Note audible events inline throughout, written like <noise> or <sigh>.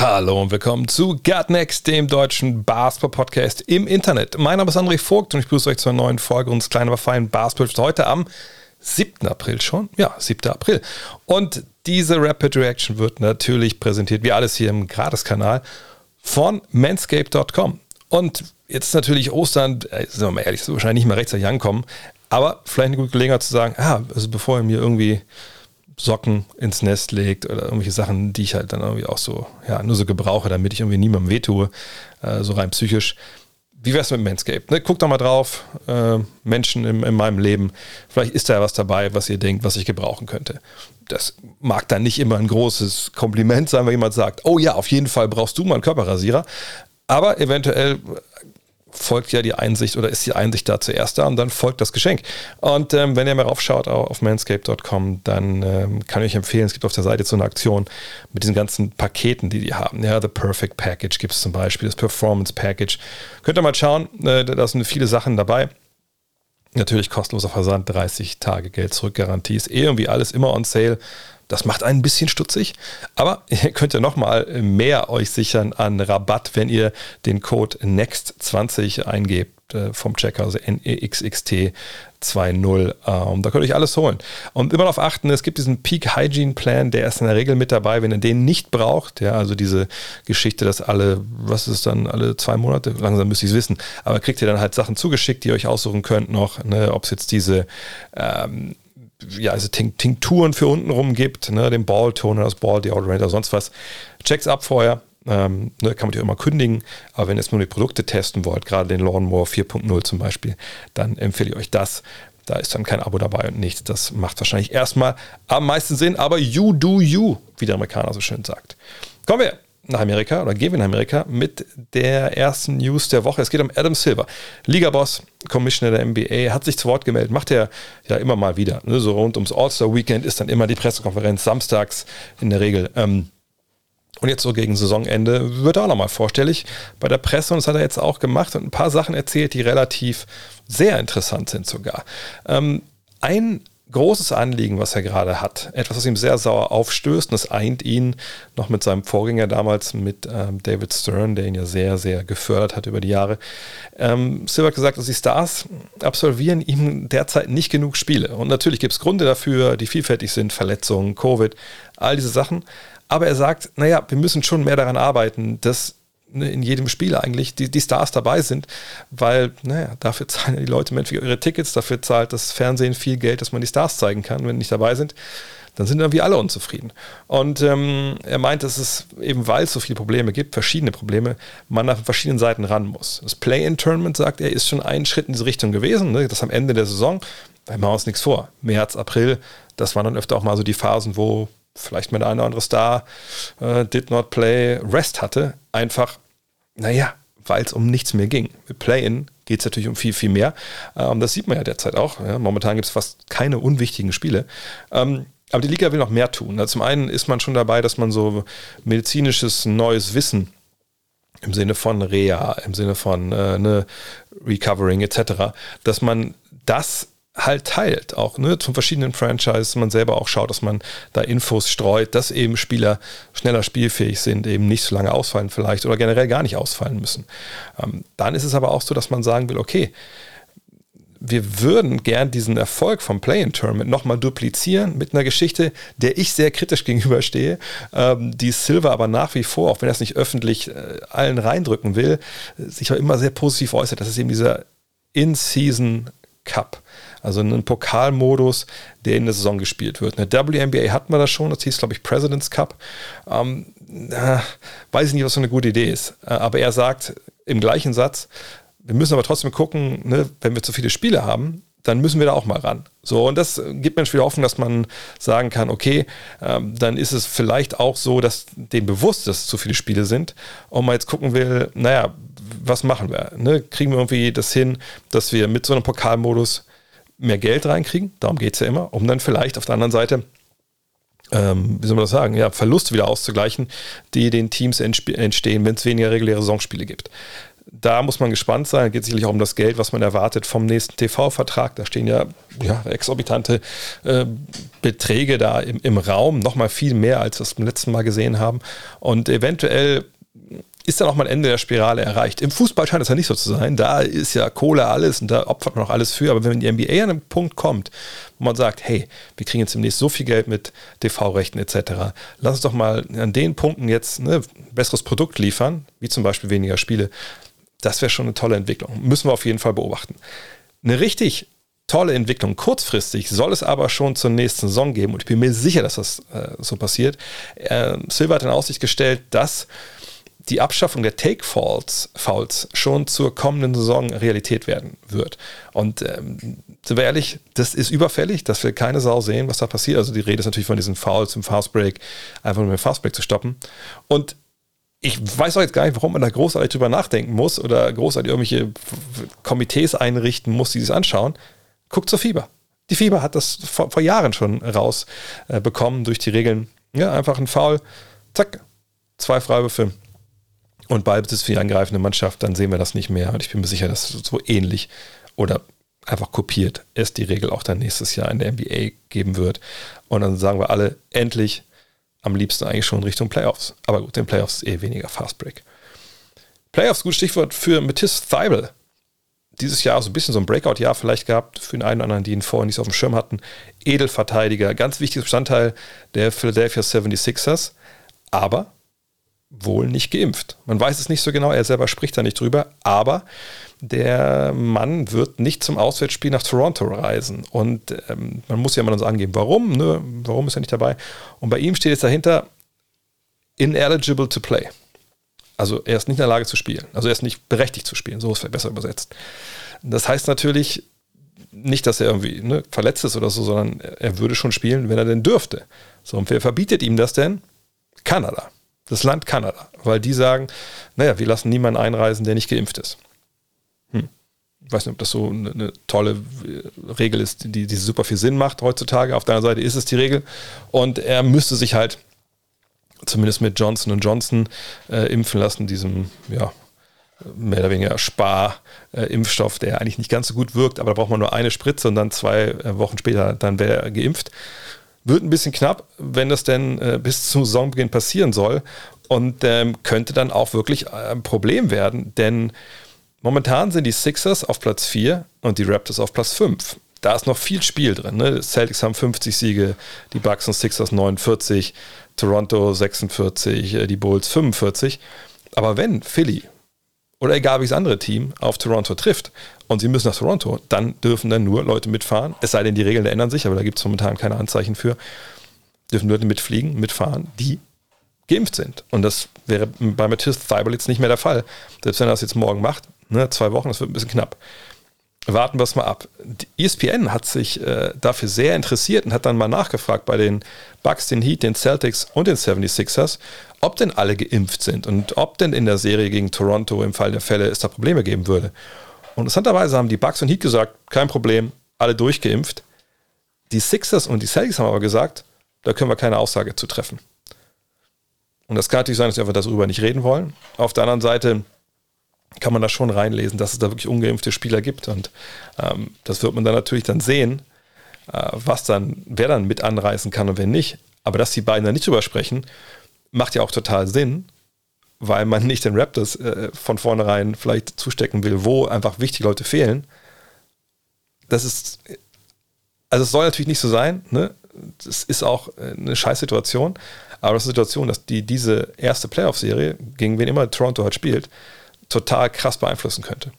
Hallo und willkommen zu Gut Next, dem deutschen Basketball-Podcast im Internet. Mein Name ist André Vogt und ich begrüße euch zu einer neuen Folge unseres kleinen, aber feinen Basketball heute am 7. April schon. Ja, 7. April. Und diese Rapid Reaction wird natürlich präsentiert, wie alles hier im Gratis-Kanal, von manscape.com. Und jetzt natürlich Ostern, äh, sind wir mal ehrlich, so wahrscheinlich nicht mehr rechtzeitig ankommen, aber vielleicht eine gute Gelegenheit zu sagen, ah, also bevor ihr mir irgendwie Socken ins Nest legt oder irgendwelche Sachen, die ich halt dann irgendwie auch so, ja, nur so gebrauche, damit ich irgendwie niemandem wehtue, äh, so rein psychisch. Wie wär's mit Manscaped? Ne? Guckt doch mal drauf, äh, Menschen in, in meinem Leben. Vielleicht ist da ja was dabei, was ihr denkt, was ich gebrauchen könnte. Das mag dann nicht immer ein großes Kompliment sein, wenn jemand sagt, oh ja, auf jeden Fall brauchst du mal einen Körperrasierer. Aber eventuell folgt ja die Einsicht oder ist die Einsicht da zuerst da und dann folgt das Geschenk. Und ähm, wenn ihr mal raufschaut auf manscape.com, dann ähm, kann ich euch empfehlen, es gibt auf der Seite so eine Aktion mit diesen ganzen Paketen, die die haben. Ja, The Perfect Package gibt es zum Beispiel, das Performance Package. Könnt ihr mal schauen, äh, da sind viele Sachen dabei. Natürlich kostenloser Versand, 30 Tage Geld zurück Garantie ist irgendwie alles immer on sale. Das macht einen ein bisschen stutzig, aber <laughs> ihr könnt ja nochmal mehr euch sichern an Rabatt, wenn ihr den Code NEXT20 eingebt äh, vom Checker, also NEXXT 2.0. Ähm, da könnt ihr euch alles holen. Und immer darauf achten, es gibt diesen Peak Hygiene Plan, der ist in der Regel mit dabei, wenn ihr den nicht braucht. Ja, also diese Geschichte, dass alle, was ist dann, alle zwei Monate, langsam müsst ihr es wissen, aber kriegt ihr dann halt Sachen zugeschickt, die ihr euch aussuchen könnt noch, ne, ob es jetzt diese ähm, ja, also Tinkturen für untenrum gibt, ne, den Ball-Toner, das Ball-Deodorant oder sonst was. Checks ab vorher. Ähm, ne, kann man auch immer kündigen, aber wenn ihr jetzt nur die Produkte testen wollt, gerade den Lawnmower 4.0 zum Beispiel, dann empfehle ich euch das. Da ist dann kein Abo dabei und nichts. Das macht wahrscheinlich erstmal am meisten Sinn, aber you do you, wie der Amerikaner so schön sagt. Kommen wir nach Amerika oder gehen wir nach Amerika mit der ersten News der Woche. Es geht um Adam Silver, Liga-Boss, Commissioner der NBA, hat sich zu Wort gemeldet, macht er ja immer mal wieder. Ne? So rund ums All-Star-Weekend ist dann immer die Pressekonferenz samstags in der Regel. Ähm, und jetzt so gegen Saisonende wird er auch nochmal vorstellig bei der Presse und das hat er jetzt auch gemacht und ein paar Sachen erzählt, die relativ sehr interessant sind sogar. Ähm, ein großes Anliegen, was er gerade hat. Etwas, was ihm sehr sauer aufstößt. Und das eint ihn noch mit seinem Vorgänger damals, mit ähm, David Stern, der ihn ja sehr, sehr gefördert hat über die Jahre. Ähm, Silver gesagt, dass die Stars absolvieren ihm derzeit nicht genug Spiele. Und natürlich gibt es Gründe dafür, die vielfältig sind. Verletzungen, Covid, all diese Sachen. Aber er sagt, naja, wir müssen schon mehr daran arbeiten, dass Ne, in jedem Spiel eigentlich die, die Stars dabei sind, weil, naja, dafür zahlen die Leute für ihre Tickets, dafür zahlt das Fernsehen viel Geld, dass man die Stars zeigen kann. Wenn die nicht dabei sind, dann sind irgendwie alle unzufrieden. Und ähm, er meint, dass es eben, weil es so viele Probleme gibt, verschiedene Probleme, man nach verschiedenen Seiten ran muss. Das Play-in-Tournament, sagt er, ist schon ein Schritt in diese Richtung gewesen. Ne? Das am Ende der Saison, da machen wir uns nichts vor. März, April, das waren dann öfter auch mal so die Phasen, wo vielleicht mal der eine oder andere Star äh, did not play Rest hatte. Einfach naja, weil es um nichts mehr ging. Mit Play-In geht es natürlich um viel, viel mehr. Ähm, das sieht man ja derzeit auch. Ja. Momentan gibt es fast keine unwichtigen Spiele. Ähm, aber die Liga will noch mehr tun. Also zum einen ist man schon dabei, dass man so medizinisches neues Wissen im Sinne von Reha, im Sinne von äh, ne, Recovering etc., dass man das halt teilt, auch ne, zu verschiedenen Franchises, man selber auch schaut, dass man da Infos streut, dass eben Spieler schneller spielfähig sind, eben nicht so lange ausfallen vielleicht oder generell gar nicht ausfallen müssen. Ähm, dann ist es aber auch so, dass man sagen will, okay, wir würden gern diesen Erfolg vom Play-in-Tournament nochmal duplizieren mit einer Geschichte, der ich sehr kritisch <laughs> gegenüberstehe, ähm, die Silver aber nach wie vor, auch wenn er es nicht öffentlich äh, allen reindrücken will, sich auch immer sehr positiv äußert. Das ist eben dieser In-Season Cup. Also einen Pokalmodus, der in der Saison gespielt wird. Eine WNBA hatten wir das schon, das hieß, glaube ich, President's Cup. Ähm, äh, weiß ich nicht, was so eine gute Idee ist. Äh, aber er sagt im gleichen Satz, wir müssen aber trotzdem gucken, ne, wenn wir zu viele Spiele haben, dann müssen wir da auch mal ran. So, und das gibt mir wieder Hoffnung, dass man sagen kann, okay, ähm, dann ist es vielleicht auch so, dass dem bewusst, dass es zu viele Spiele sind und man jetzt gucken will, naja, was machen wir? Ne? Kriegen wir irgendwie das hin, dass wir mit so einem Pokalmodus mehr Geld reinkriegen? Darum geht es ja immer, um dann vielleicht auf der anderen Seite ähm, wie soll man das sagen, ja, Verluste wieder auszugleichen, die den Teams entstehen, wenn es weniger reguläre Saisonspiele gibt. Da muss man gespannt sein. Geht sicherlich auch um das Geld, was man erwartet vom nächsten TV-Vertrag. Da stehen ja, ja exorbitante äh, Beträge da im, im Raum. Nochmal viel mehr, als wir es beim letzten Mal gesehen haben. Und eventuell ist dann auch mal ein Ende der Spirale erreicht. Im Fußball scheint es ja nicht so zu sein. Da ist ja Kohle alles und da opfert man auch alles für. Aber wenn die NBA an einen Punkt kommt, wo man sagt, hey, wir kriegen jetzt demnächst so viel Geld mit TV-Rechten etc., lass uns doch mal an den Punkten jetzt ein ne, besseres Produkt liefern, wie zum Beispiel weniger Spiele. Das wäre schon eine tolle Entwicklung. Müssen wir auf jeden Fall beobachten. Eine richtig tolle Entwicklung. Kurzfristig soll es aber schon zur nächsten Saison geben und ich bin mir sicher, dass das äh, so passiert. Äh, Silver hat in Aussicht gestellt, dass die Abschaffung der Take-Fouls Fouls schon zur kommenden Saison Realität werden wird. Und ähm, sind wir ehrlich, das ist überfällig, dass wir keine Sau sehen, was da passiert. Also die Rede ist natürlich von diesen Fouls im Fastbreak, einfach nur mit dem Fastbreak zu stoppen. Und ich weiß auch jetzt gar nicht, warum man da großartig drüber nachdenken muss oder großartig irgendwelche Komitees einrichten muss, die sich anschauen. Guckt zur Fieber. Die Fieber hat das vor, vor Jahren schon rausbekommen äh, durch die Regeln. Ja, einfach ein Foul, zack, zwei Freiwürfe, und Ballbesitz für die angreifende Mannschaft, dann sehen wir das nicht mehr. Und ich bin mir sicher, dass so ähnlich oder einfach kopiert es die Regel auch dann nächstes Jahr in der NBA geben wird. Und dann sagen wir alle, endlich, am liebsten eigentlich schon Richtung Playoffs. Aber gut, den Playoffs ist eh weniger Fastbreak. Playoffs, gutes Stichwort für Matisse Thibel. Dieses Jahr so ein bisschen so ein Breakout-Jahr vielleicht gehabt für den einen oder anderen, die ihn vorher nicht so auf dem Schirm hatten. Edelverteidiger, ganz wichtiges Bestandteil der Philadelphia 76ers. Aber wohl nicht geimpft. Man weiß es nicht so genau, er selber spricht da nicht drüber, aber der Mann wird nicht zum Auswärtsspiel nach Toronto reisen. Und ähm, man muss ja immer so angeben, warum, ne? warum ist er nicht dabei? Und bei ihm steht jetzt dahinter, ineligible to play. Also er ist nicht in der Lage zu spielen. Also er ist nicht berechtigt zu spielen, so ist es besser übersetzt. Das heißt natürlich nicht, dass er irgendwie ne, verletzt ist oder so, sondern er würde schon spielen, wenn er denn dürfte. So, und wer verbietet ihm das denn? Kanada das Land Kanada, weil die sagen, naja, wir lassen niemanden einreisen, der nicht geimpft ist. Hm. Ich weiß nicht, ob das so eine, eine, tolle äh, Regel ist, die, die super viel Sinn macht heutzutage. Auf der anderen Seite ist es die Regel. Und er müsste sich halt zumindest mit Johnson Johnson äh, impfen lassen, diesem, ja, mehr oder weniger Spar-Impfstoff, der eigentlich nicht ganz so gut wirkt, aber da braucht man nur eine Spritze und dann zwei äh, Wochen später, dann wäre er geimpft. Wird ein bisschen knapp, wenn das denn äh, bis zum Saisonbeginn passieren soll. Und ähm, könnte dann auch wirklich ein Problem werden, denn momentan sind die Sixers auf Platz 4 und die Raptors auf Platz 5. Da ist noch viel Spiel drin. Ne? Celtics haben 50 Siege, die Bucks und Sixers 49, Toronto 46, äh, die Bulls 45. Aber wenn Philly oder egal welches andere Team auf Toronto trifft und sie müssen nach Toronto, dann dürfen dann nur Leute mitfahren. Es sei denn, die Regeln ändern sich, aber da gibt es momentan keine Anzeichen für. Dürfen Leute mitfliegen, mitfahren, die geimpft sind. Und das wäre bei Matthias Thibault jetzt nicht mehr der Fall. Selbst wenn er das jetzt morgen macht, ne, zwei Wochen, das wird ein bisschen knapp. Warten wir es mal ab. Die ESPN hat sich äh, dafür sehr interessiert und hat dann mal nachgefragt bei den Bucks, den Heat, den Celtics und den 76ers, ob denn alle geimpft sind und ob denn in der Serie gegen Toronto im Fall der Fälle es da Probleme geben würde. Und interessanterweise haben die Bucks und Heat gesagt, kein Problem, alle durchgeimpft. Die Sixers und die Celtics haben aber gesagt, da können wir keine Aussage zu treffen. Und das kann natürlich sein, dass wir einfach darüber nicht reden wollen. Auf der anderen Seite kann man da schon reinlesen, dass es da wirklich ungeimpfte Spieler gibt. Und ähm, das wird man dann natürlich dann sehen, äh, was dann, wer dann mit anreißen kann und wer nicht. Aber dass die beiden da nicht drüber sprechen, macht ja auch total Sinn, weil man nicht den Raptors äh, von vornherein vielleicht zustecken will, wo einfach wichtige Leute fehlen. Das ist, also es soll natürlich nicht so sein, ne? Das ist auch äh, eine Scheißsituation, aber das ist eine Situation, dass die diese erste Playoff-Serie, gegen wen immer Toronto halt spielt, total krass beeinflussen könnte.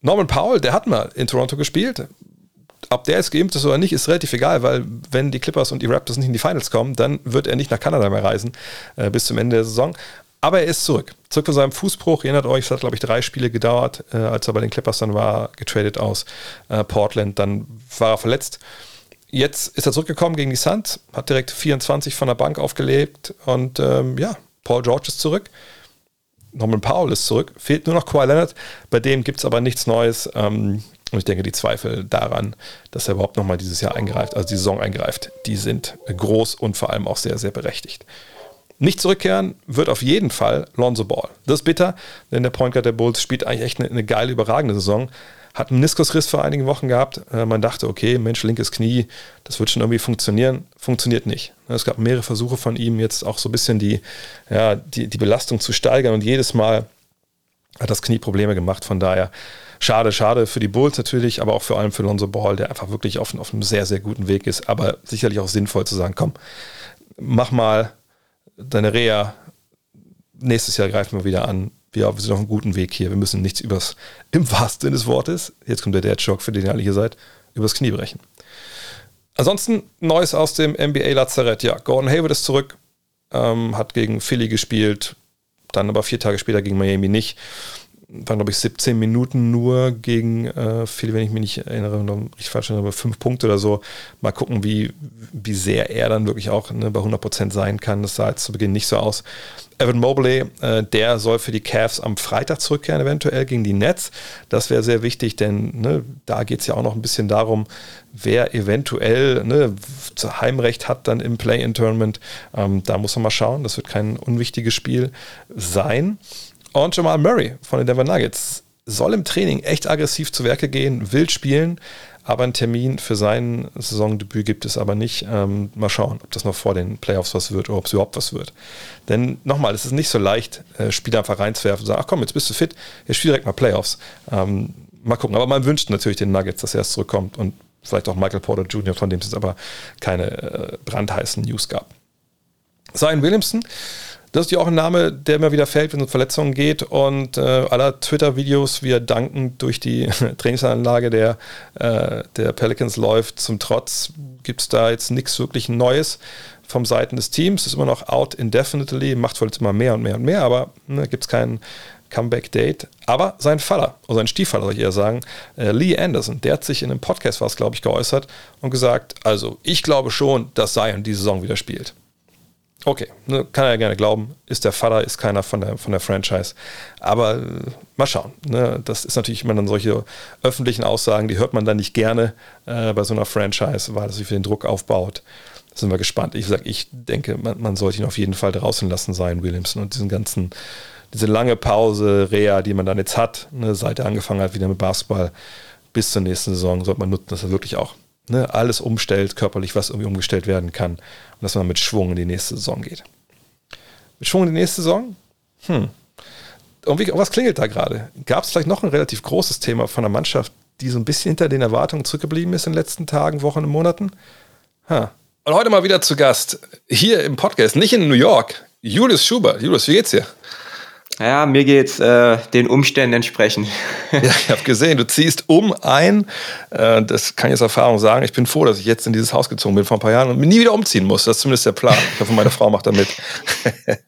Norman Powell, der hat mal in Toronto gespielt, ob der jetzt geimpft ist oder nicht, ist relativ egal, weil wenn die Clippers und die Raptors nicht in die Finals kommen, dann wird er nicht nach Kanada mehr reisen äh, bis zum Ende der Saison. Aber er ist zurück. Zurück von seinem Fußbruch. Ihr erinnert euch, es hat, glaube ich, drei Spiele gedauert, äh, als er bei den Clippers dann war, getradet aus äh, Portland. Dann war er verletzt. Jetzt ist er zurückgekommen gegen die Suns, hat direkt 24 von der Bank aufgelegt und ähm, ja, Paul George ist zurück. Norman Powell ist zurück, fehlt nur noch Kawhi Leonard. Bei dem gibt es aber nichts Neues. Ähm, und ich denke, die Zweifel daran, dass er überhaupt nochmal dieses Jahr eingreift, also die Saison eingreift, die sind groß und vor allem auch sehr, sehr berechtigt. Nicht zurückkehren wird auf jeden Fall Lonzo Ball. Das ist bitter, denn der Point Guard der Bulls spielt eigentlich echt eine, eine geile, überragende Saison. Hat einen Meniskusriss vor einigen Wochen gehabt. Äh, man dachte, okay, Mensch, linkes Knie, das wird schon irgendwie funktionieren. Funktioniert nicht. Es gab mehrere Versuche von ihm, jetzt auch so ein bisschen die, ja, die, die Belastung zu steigern und jedes Mal hat das Knie Probleme gemacht. Von daher schade, schade für die Bulls natürlich, aber auch vor allem für Lonzo Ball, der einfach wirklich auf, auf einem sehr, sehr guten Weg ist. Aber sicherlich auch sinnvoll zu sagen, komm, mach mal deine Reha. Nächstes Jahr greifen wir wieder an. Wir, sind auf einem guten Weg hier. Wir müssen nichts übers, <laughs> im wahrsten Sinne des Wortes, jetzt kommt der Dad-Shock, für den ihr alle hier seid, übers Knie brechen. Ansonsten Neues aus dem NBA-Lazarett. Ja, Gordon Hayward ist zurück, ähm, hat gegen Philly gespielt, dann aber vier Tage später gegen Miami nicht waren, glaube ich, 17 Minuten nur gegen äh, viele, wenn ich mich nicht erinnere, ich falsch erinnere, fünf Punkte oder so. Mal gucken, wie, wie sehr er dann wirklich auch ne, bei 100% sein kann. Das sah jetzt zu Beginn nicht so aus. Evan Mobley, äh, der soll für die Cavs am Freitag zurückkehren, eventuell gegen die Nets. Das wäre sehr wichtig, denn ne, da geht es ja auch noch ein bisschen darum, wer eventuell ne, Heimrecht hat dann im Play-In-Tournament. Ähm, da muss man mal schauen. Das wird kein unwichtiges Spiel sein. Und Jamal Murray von den Denver Nuggets soll im Training echt aggressiv zu Werke gehen, will spielen, aber einen Termin für sein Saisondebüt gibt es aber nicht. Ähm, mal schauen, ob das noch vor den Playoffs was wird oder ob es überhaupt was wird. Denn nochmal, es ist nicht so leicht, äh, Spieler einfach reinzuwerfen und sagen, ach komm, jetzt bist du fit, jetzt spiel direkt mal Playoffs. Ähm, mal gucken. Aber man wünscht natürlich den Nuggets, dass er erst zurückkommt und vielleicht auch Michael Porter Jr., von dem es jetzt aber keine äh, brandheißen News gab. Zion Williamson das ist ja auch ein Name, der immer wieder fällt, wenn es um Verletzungen geht. Und äh, aller Twitter-Videos, wie er dankend durch die <laughs> Trainingsanlage der, äh, der Pelicans läuft, zum Trotz gibt es da jetzt nichts wirklich Neues vom Seiten des Teams. Ist immer noch out indefinitely, macht wohl jetzt immer mehr und mehr und mehr, aber ne, gibt es keinen Comeback-Date. Aber sein Vater, oder sein Stiefvater soll ich eher sagen, äh, Lee Anderson, der hat sich in einem Podcast, was glaube ich, geäußert und gesagt, also ich glaube schon, dass Zion die Saison wieder spielt. Okay, ne, kann er ja gerne glauben, ist der Vater, ist keiner von der, von der Franchise. Aber äh, mal schauen. Ne? Das ist natürlich immer dann solche öffentlichen Aussagen, die hört man dann nicht gerne äh, bei so einer Franchise, weil das sich für den Druck aufbaut. Da sind wir gespannt. Ich sage, ich denke, man, man, sollte ihn auf jeden Fall draußen lassen sein, Williamson, und diesen ganzen, diese lange Pause, Reha, die man dann jetzt hat, ne, seit er angefangen hat wieder mit Basketball, bis zur nächsten Saison, sollte man nutzen, dass er wirklich auch ne, alles umstellt, körperlich, was irgendwie umgestellt werden kann und dass man mit Schwung in die nächste Saison geht. Mit Schwung in die nächste Saison? Hm. Irgendwie, was klingelt da gerade? Gab es vielleicht noch ein relativ großes Thema von der Mannschaft, die so ein bisschen hinter den Erwartungen zurückgeblieben ist in den letzten Tagen, Wochen und Monaten? Ha. Und heute mal wieder zu Gast hier im Podcast, nicht in New York. Julius Schubert. Julius, wie geht's dir? Ja, mir geht's äh, den Umständen entsprechend. <laughs> ja, ich habe gesehen, du ziehst um ein. Äh, das kann ich aus Erfahrung sagen. Ich bin froh, dass ich jetzt in dieses Haus gezogen bin vor ein paar Jahren und nie wieder umziehen muss. Das ist zumindest der Plan. Ich hoffe, meine Frau macht da mit. <laughs>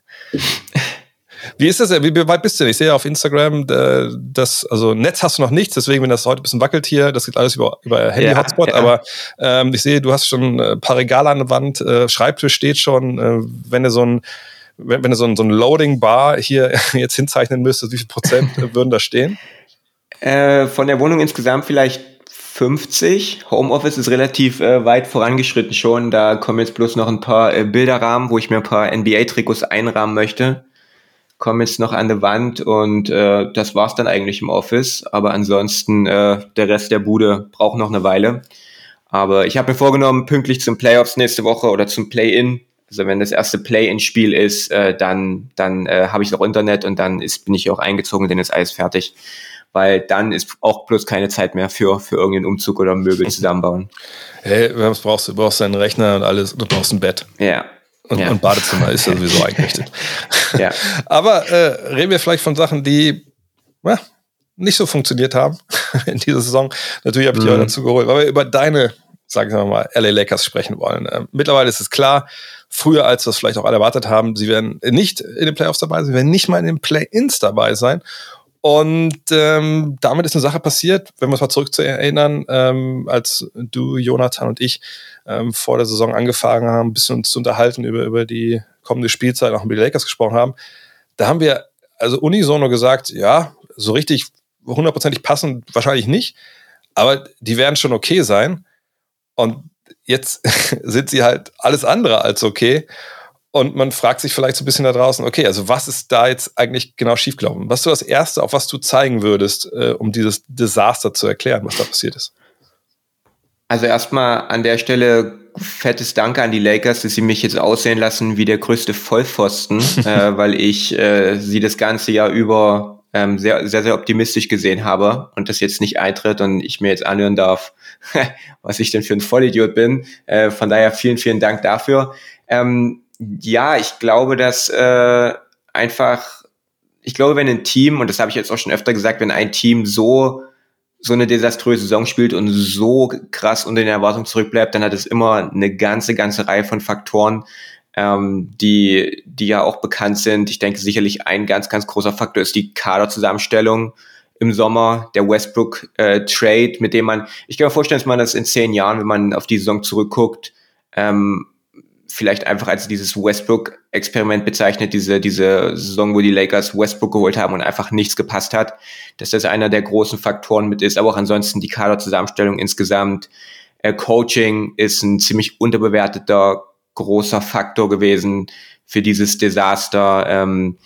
Wie ist das? Wie weit bist du denn? Ich sehe auf Instagram, äh, das, also Netz hast du noch nichts, deswegen, wenn das heute ein bisschen wackelt hier, das geht alles über, über Handy-Hotspot, ja, ja. aber ähm, ich sehe, du hast schon ein paar Regale an der Wand, äh, Schreibtisch steht schon, äh, wenn du so ein wenn, wenn du so ein, so ein Loading-Bar hier <laughs> jetzt hinzeichnen müsstest, wie viel Prozent <laughs> würden da stehen? Äh, von der Wohnung insgesamt vielleicht 50. Homeoffice ist relativ äh, weit vorangeschritten schon. Da kommen jetzt bloß noch ein paar äh, Bilderrahmen, wo ich mir ein paar NBA-Trikots einrahmen möchte. Kommen jetzt noch an die Wand und äh, das war's dann eigentlich im Office. Aber ansonsten, äh, der Rest der Bude braucht noch eine Weile. Aber ich habe mir vorgenommen, pünktlich zum Playoffs nächste Woche oder zum Play-In also wenn das erste Play-in-Spiel ist, äh, dann, dann äh, habe ich auch Internet und dann ist, bin ich auch eingezogen, dann ist alles fertig. Weil dann ist auch bloß keine Zeit mehr für, für irgendeinen Umzug oder Möbel <laughs> zusammenbauen. Hey, was brauchst du? Du brauchst deinen Rechner und alles, du brauchst ein Bett. Ja. Und, ja. und Badezimmer ist ja sowieso <laughs> eingerichtet. ja. <laughs> Aber äh, reden wir vielleicht von Sachen, die ja, nicht so funktioniert haben in dieser Saison. Natürlich habe ich mhm. die auch dazu geholt, weil wir über deine, sagen wir mal, LA Lakers sprechen wollen. Äh, mittlerweile ist es klar, früher, als wir es vielleicht auch alle erwartet haben. Sie werden nicht in den Playoffs dabei sein, sie werden nicht mal in den Play-Ins dabei sein. Und ähm, damit ist eine Sache passiert, wenn wir uns mal zurück zu erinnern, ähm, als du, Jonathan und ich ähm, vor der Saison angefangen haben, ein bisschen uns zu unterhalten über, über die kommende Spielzeit, auch über die Lakers gesprochen haben. Da haben wir also unisono gesagt, ja, so richtig hundertprozentig passen wahrscheinlich nicht, aber die werden schon okay sein. Und jetzt <laughs> sind sie halt alles andere als okay. Und man fragt sich vielleicht so ein bisschen da draußen, okay, also was ist da jetzt eigentlich genau schiefgelaufen? Was ist das Erste, auf was du zeigen würdest, äh, um dieses Desaster zu erklären, was da passiert ist? Also erstmal an der Stelle fettes Danke an die Lakers, dass sie mich jetzt aussehen lassen wie der größte Vollpfosten, <laughs> äh, weil ich äh, sie das ganze Jahr über ähm, sehr, sehr, sehr optimistisch gesehen habe und das jetzt nicht eintritt und ich mir jetzt anhören darf, <laughs> was ich denn für ein Vollidiot bin. Äh, von daher vielen, vielen Dank dafür. Ähm, ja, ich glaube, dass äh, einfach, ich glaube, wenn ein Team, und das habe ich jetzt auch schon öfter gesagt, wenn ein Team so so eine desaströse Saison spielt und so krass unter den Erwartungen zurückbleibt, dann hat es immer eine ganze, ganze Reihe von Faktoren, ähm, die, die ja auch bekannt sind. Ich denke sicherlich ein ganz, ganz großer Faktor ist die Kaderzusammenstellung im Sommer, der Westbrook äh, Trade, mit dem man, ich kann mir vorstellen, dass man das in zehn Jahren, wenn man auf die Saison zurückguckt, ähm, vielleicht einfach als dieses Westbrook-Experiment bezeichnet, diese, diese Saison, wo die Lakers Westbrook geholt haben und einfach nichts gepasst hat, dass das einer der großen Faktoren mit ist, aber auch ansonsten die Kaderzusammenstellung insgesamt. Äh, Coaching ist ein ziemlich unterbewerteter großer Faktor gewesen für dieses Desaster. Ähm,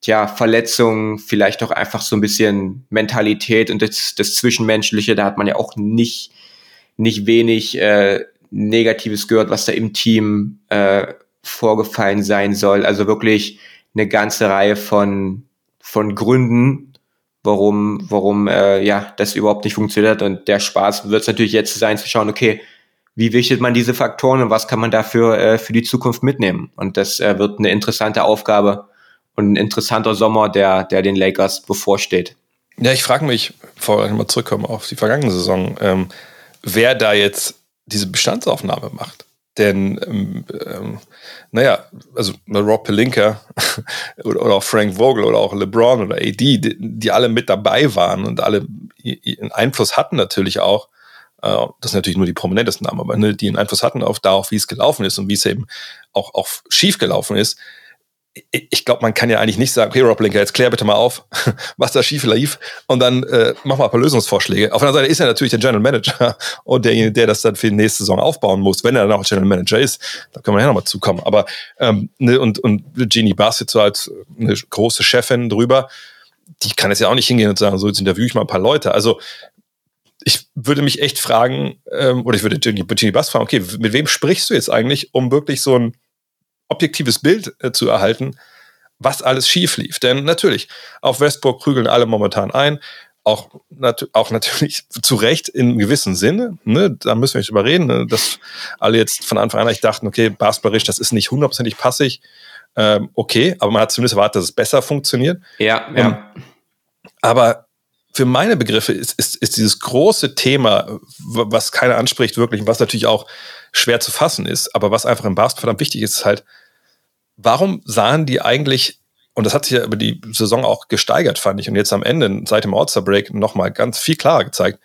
tja, Verletzungen, vielleicht auch einfach so ein bisschen Mentalität und das, das Zwischenmenschliche, da hat man ja auch nicht, nicht wenig äh, Negatives gehört, was da im Team äh, vorgefallen sein soll. Also wirklich eine ganze Reihe von, von Gründen, warum, warum äh, ja, das überhaupt nicht funktioniert. Und der Spaß wird es natürlich jetzt sein, zu schauen, okay, wie wichtet man diese Faktoren und was kann man dafür äh, für die Zukunft mitnehmen? Und das äh, wird eine interessante Aufgabe und ein interessanter Sommer, der, der den Lakers bevorsteht. Ja, ich frage mich, bevor wir mal zurückkommen auf die vergangene Saison, ähm, wer da jetzt diese Bestandsaufnahme macht. Denn, ähm, ähm, naja, also Rob Pelinka <laughs> oder, oder, auch Frank Vogel oder auch LeBron oder AD, die, die alle mit dabei waren und alle einen Einfluss hatten natürlich auch, das sind natürlich nur die prominentesten Namen, aber ne, die einen Einfluss hatten auf darauf, wie es gelaufen ist und wie es eben auch, auch schief gelaufen ist, ich glaube, man kann ja eigentlich nicht sagen, okay, Rob Linker, jetzt klär bitte mal auf, <laughs> was da schief lief und dann äh, mach mal ein paar Lösungsvorschläge. Auf der anderen Seite ist er natürlich der General Manager <laughs> und derjenige, der das dann für die nächste Saison aufbauen muss, wenn er dann auch General Manager ist. Da können wir ja nochmal zukommen. Aber ähm, ne, und, und Jeannie Bass jetzt so als eine große Chefin drüber, die kann jetzt ja auch nicht hingehen und sagen, so jetzt interviewe ich mal ein paar Leute. Also ich würde mich echt fragen, ähm, oder ich würde Jeannie Bass fragen, okay, mit wem sprichst du jetzt eigentlich, um wirklich so ein objektives Bild äh, zu erhalten, was alles schief lief. Denn natürlich, auf Westbrook prügeln alle momentan ein, auch, nat auch natürlich <laughs> zu Recht in gewissem Sinne. Ne? Da müssen wir nicht drüber reden, ne? dass alle jetzt von Anfang an eigentlich dachten, okay, basketballerisch, das ist nicht hundertprozentig passig. Ähm, okay, aber man hat zumindest erwartet, dass es besser funktioniert. Ja, ja. Ähm, aber für meine Begriffe ist, ist, ist dieses große Thema, was keiner anspricht, wirklich, was natürlich auch schwer zu fassen ist, aber was einfach im Basketball verdammt wichtig ist, ist halt, warum sahen die eigentlich, und das hat sich ja über die Saison auch gesteigert, fand ich, und jetzt am Ende, seit dem All-Star-Break, nochmal ganz viel klarer gezeigt,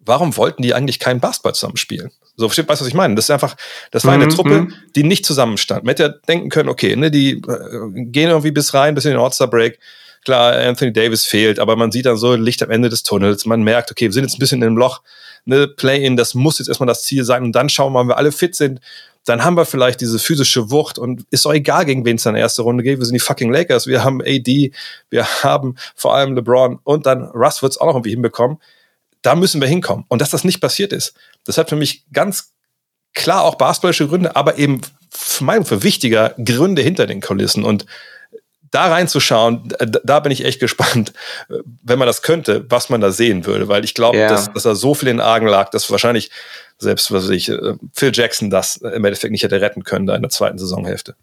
warum wollten die eigentlich keinen Basketball zusammen spielen? So, versteht, weißt du, was ich meine? Das ist einfach, das war eine mhm, Truppe, mhm. die nicht zusammenstand. Man hätte ja denken können, okay, ne, die äh, gehen irgendwie bis rein, bis in den All-Star-Break. Klar, Anthony Davis fehlt, aber man sieht dann so Licht am Ende des Tunnels. Man merkt, okay, wir sind jetzt ein bisschen in einem Loch ne, Play-in, das muss jetzt erstmal das Ziel sein und dann schauen wir mal, wenn wir alle fit sind, dann haben wir vielleicht diese physische Wucht und ist auch egal, gegen wen es der ersten Runde geht. Wir sind die fucking Lakers, wir haben AD, wir haben vor allem LeBron und dann Russ wird es auch noch irgendwie hinbekommen. Da müssen wir hinkommen. Und dass das nicht passiert ist, das hat für mich ganz klar auch basketballische Gründe, aber eben für meinen für wichtiger Gründe hinter den Kulissen. Und da reinzuschauen, da bin ich echt gespannt, wenn man das könnte, was man da sehen würde, weil ich glaube, ja. dass, dass da so viel in den Argen lag, dass wahrscheinlich selbst, was ich, äh, Phil Jackson das im Endeffekt nicht hätte retten können da in der zweiten Saisonhälfte.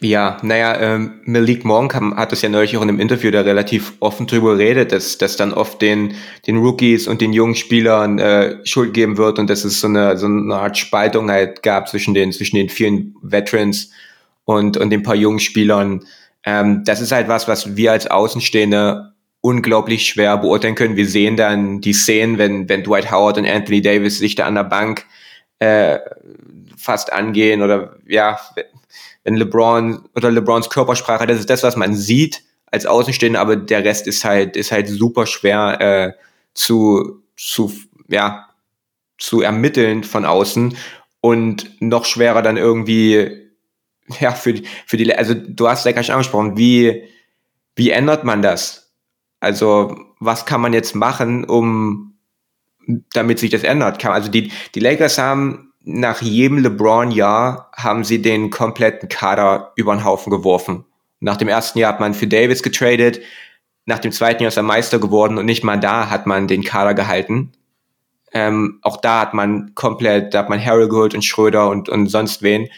Ja, naja, ähm, Malik Monk hat es ja neulich auch in einem Interview da relativ offen drüber geredet, dass, dass dann oft den, den Rookies und den jungen Spielern äh, Schuld geben wird und dass es so eine, so eine Art Spaltung halt gab zwischen den, zwischen den vielen Veterans und, und den paar jungen Spielern. Ähm, das ist halt was, was wir als Außenstehende unglaublich schwer beurteilen können. Wir sehen dann die Szenen, wenn, wenn Dwight Howard und Anthony Davis sich da an der Bank äh, fast angehen oder ja, wenn LeBron oder LeBrons Körpersprache, das ist das, was man sieht als Außenstehender, aber der Rest ist halt, ist halt super schwer äh, zu, zu, ja, zu ermitteln von außen und noch schwerer dann irgendwie, <laughs> ja, für die, für die, also du hast ja gleich angesprochen, wie, wie ändert man das? Also, was kann man jetzt machen, um, damit sich das ändert? Also die, die Lakers haben nach jedem LeBron-Jahr haben sie den kompletten Kader über den Haufen geworfen. Nach dem ersten Jahr hat man für Davis getradet, nach dem zweiten Jahr ist er Meister geworden und nicht mal da hat man den Kader gehalten. Ähm, auch da hat man komplett, da hat man Harrell geholt und Schröder und, und sonst wen.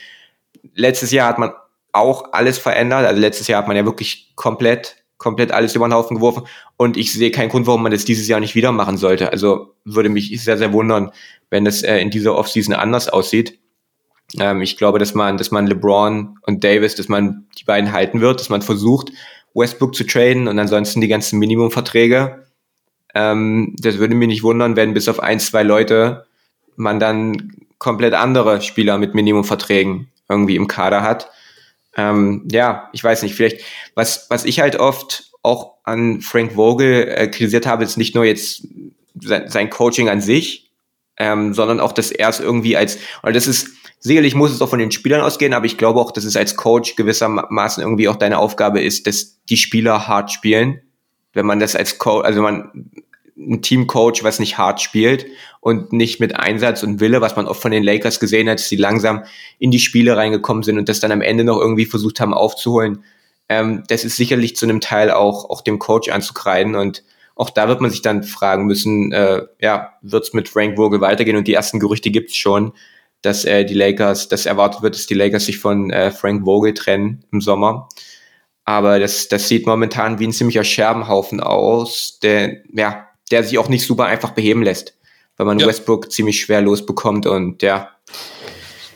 Letztes Jahr hat man auch alles verändert. Also letztes Jahr hat man ja wirklich komplett komplett alles über den Haufen geworfen und ich sehe keinen Grund, warum man das dieses Jahr nicht wieder machen sollte. Also würde mich sehr, sehr wundern, wenn das äh, in dieser Offseason anders aussieht. Ähm, ich glaube, dass man, dass man LeBron und Davis, dass man die beiden halten wird, dass man versucht, Westbrook zu traden und ansonsten die ganzen Minimumverträge. Ähm, das würde mich nicht wundern, wenn bis auf ein, zwei Leute man dann komplett andere Spieler mit Minimumverträgen irgendwie im Kader hat ähm, ja, ich weiß nicht, vielleicht, was, was ich halt oft auch an Frank Vogel äh, kritisiert habe, ist nicht nur jetzt sein, sein Coaching an sich, ähm, sondern auch, dass er es irgendwie als, oder das ist, sicherlich muss es auch von den Spielern ausgehen, aber ich glaube auch, dass es als Coach gewissermaßen irgendwie auch deine Aufgabe ist, dass die Spieler hart spielen. Wenn man das als Coach, also man ein Teamcoach, was nicht hart spielt und nicht mit Einsatz und Wille, was man oft von den Lakers gesehen hat, dass sie langsam in die Spiele reingekommen sind und das dann am Ende noch irgendwie versucht haben aufzuholen. Ähm, das ist sicherlich zu einem Teil auch, auch dem Coach anzukreiden und auch da wird man sich dann fragen müssen, äh, ja, wird es mit Frank Vogel weitergehen? Und die ersten Gerüchte gibt es schon, dass äh, die Lakers, dass erwartet wird, dass die Lakers sich von äh, Frank Vogel trennen im Sommer. Aber das, das sieht momentan wie ein ziemlicher Scherbenhaufen aus, der, ja, der sich auch nicht super einfach beheben lässt, weil man ja. Westbrook ziemlich schwer losbekommt und ja.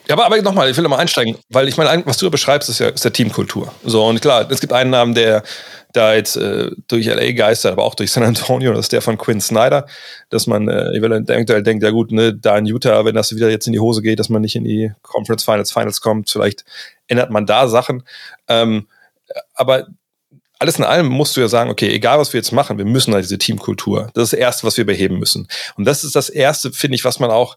Ja, aber, aber nochmal, ich will nochmal einsteigen, weil ich meine, was du da beschreibst, ist ja ist der Teamkultur. So, und klar, es gibt einen Namen, der da jetzt äh, durch LA geistert, aber auch durch San Antonio, das ist der von Quinn Snyder, dass man äh, eventuell denkt, ja gut, ne, da in Utah, wenn das wieder jetzt in die Hose geht, dass man nicht in die Conference Finals Finals kommt, vielleicht ändert man da Sachen. Ähm, aber alles in allem musst du ja sagen, okay, egal was wir jetzt machen, wir müssen halt diese Teamkultur. Das ist das Erste, was wir beheben müssen. Und das ist das Erste, finde ich, was man auch,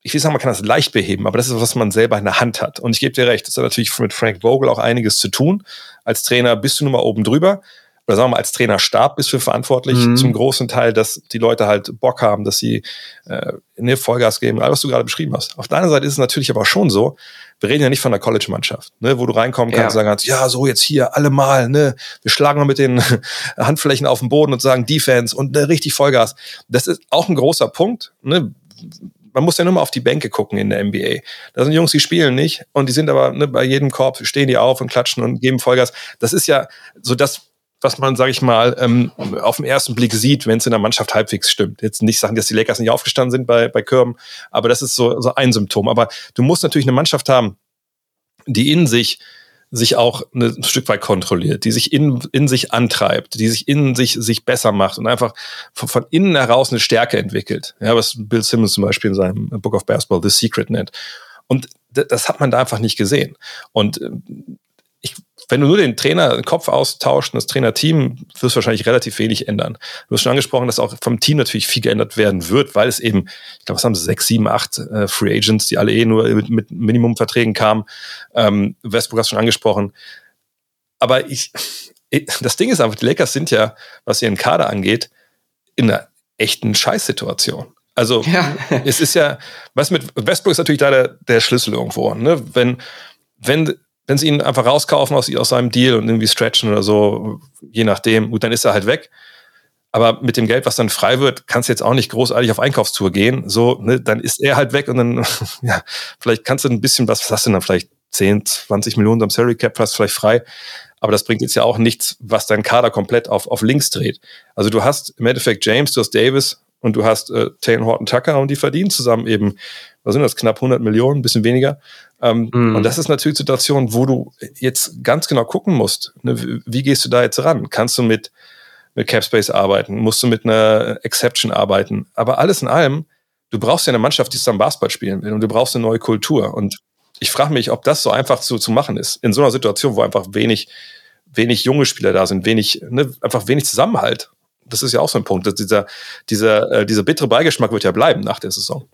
ich will sagen, man kann das leicht beheben, aber das ist, was man selber in der Hand hat. Und ich gebe dir recht, das hat natürlich mit Frank Vogel auch einiges zu tun. Als Trainer bist du nun mal oben drüber oder sagen wir mal, als Trainerstab bist du verantwortlich mhm. zum großen Teil, dass die Leute halt Bock haben, dass sie äh, eine Vollgas geben, all was du gerade beschrieben hast. Auf deiner Seite ist es natürlich aber schon so, wir reden ja nicht von der College-Mannschaft, ne, wo du reinkommen kannst ja. und sagen kannst, ja, so jetzt hier alle mal, ne, wir schlagen mal mit den <laughs> Handflächen auf den Boden und sagen Defense und ne, richtig Vollgas. Das ist auch ein großer Punkt, ne, man muss ja nur mal auf die Bänke gucken in der NBA. Da sind Jungs, die spielen nicht und die sind aber ne, bei jedem Korb stehen die auf und klatschen und geben Vollgas. Das ist ja so das, was man, sage ich mal, ähm, auf den ersten Blick sieht, wenn es in der Mannschaft halbwegs stimmt. Jetzt nicht sagen, dass die Lakers nicht aufgestanden sind bei, bei Kirben, aber das ist so, so ein Symptom. Aber du musst natürlich eine Mannschaft haben, die in sich sich auch ein Stück weit kontrolliert, die sich in, in sich antreibt, die sich in sich sich besser macht und einfach von, von innen heraus eine Stärke entwickelt. Ja, was Bill Simmons zum Beispiel in seinem Book of Basketball The Secret nennt. Und das hat man da einfach nicht gesehen. Und ich, wenn du nur den Trainer den Kopf austauschst und das Trainerteam, wirst du wahrscheinlich relativ wenig ändern. Du hast schon angesprochen, dass auch vom Team natürlich viel geändert werden wird, weil es eben, ich glaube, was haben sechs, sieben, acht äh, Free Agents, die alle eh nur mit, mit Minimumverträgen kamen. Ähm, Westbrook hast du schon angesprochen. Aber ich, das Ding ist einfach, die Lakers sind ja, was ihren Kader angeht, in einer echten Scheißsituation. Also ja. es ist ja, was mit Westbrook ist natürlich da der, der Schlüssel irgendwo. Ne? Wenn, wenn wenn sie ihn einfach rauskaufen aus, aus seinem Deal und irgendwie stretchen oder so, je nachdem, gut, dann ist er halt weg. Aber mit dem Geld, was dann frei wird, kannst du jetzt auch nicht großartig auf Einkaufstour gehen. So, ne, dann ist er halt weg und dann, <laughs> ja, vielleicht kannst du ein bisschen was, was hast du denn dann? Vielleicht 10, 20 Millionen am Salary Cap fast vielleicht frei. Aber das bringt jetzt ja auch nichts, was deinen Kader komplett auf, auf links dreht. Also du hast im Endeffekt James, du hast Davis und du hast äh, Taylor Horton Tucker und die verdienen zusammen eben, was sind das, knapp 100 Millionen, ein bisschen weniger. Ähm, mm. Und das ist natürlich Situation, wo du jetzt ganz genau gucken musst, ne, wie gehst du da jetzt ran? Kannst du mit, mit Capspace arbeiten? Musst du mit einer Exception arbeiten? Aber alles in allem, du brauchst ja eine Mannschaft, die zusammen Basketball spielen will und du brauchst eine neue Kultur. Und ich frage mich, ob das so einfach zu, zu machen ist. In so einer Situation, wo einfach wenig wenig junge Spieler da sind, wenig, ne, einfach wenig Zusammenhalt. Das ist ja auch so ein Punkt. Dass dieser, dieser, äh, dieser bittere Beigeschmack wird ja bleiben nach der Saison.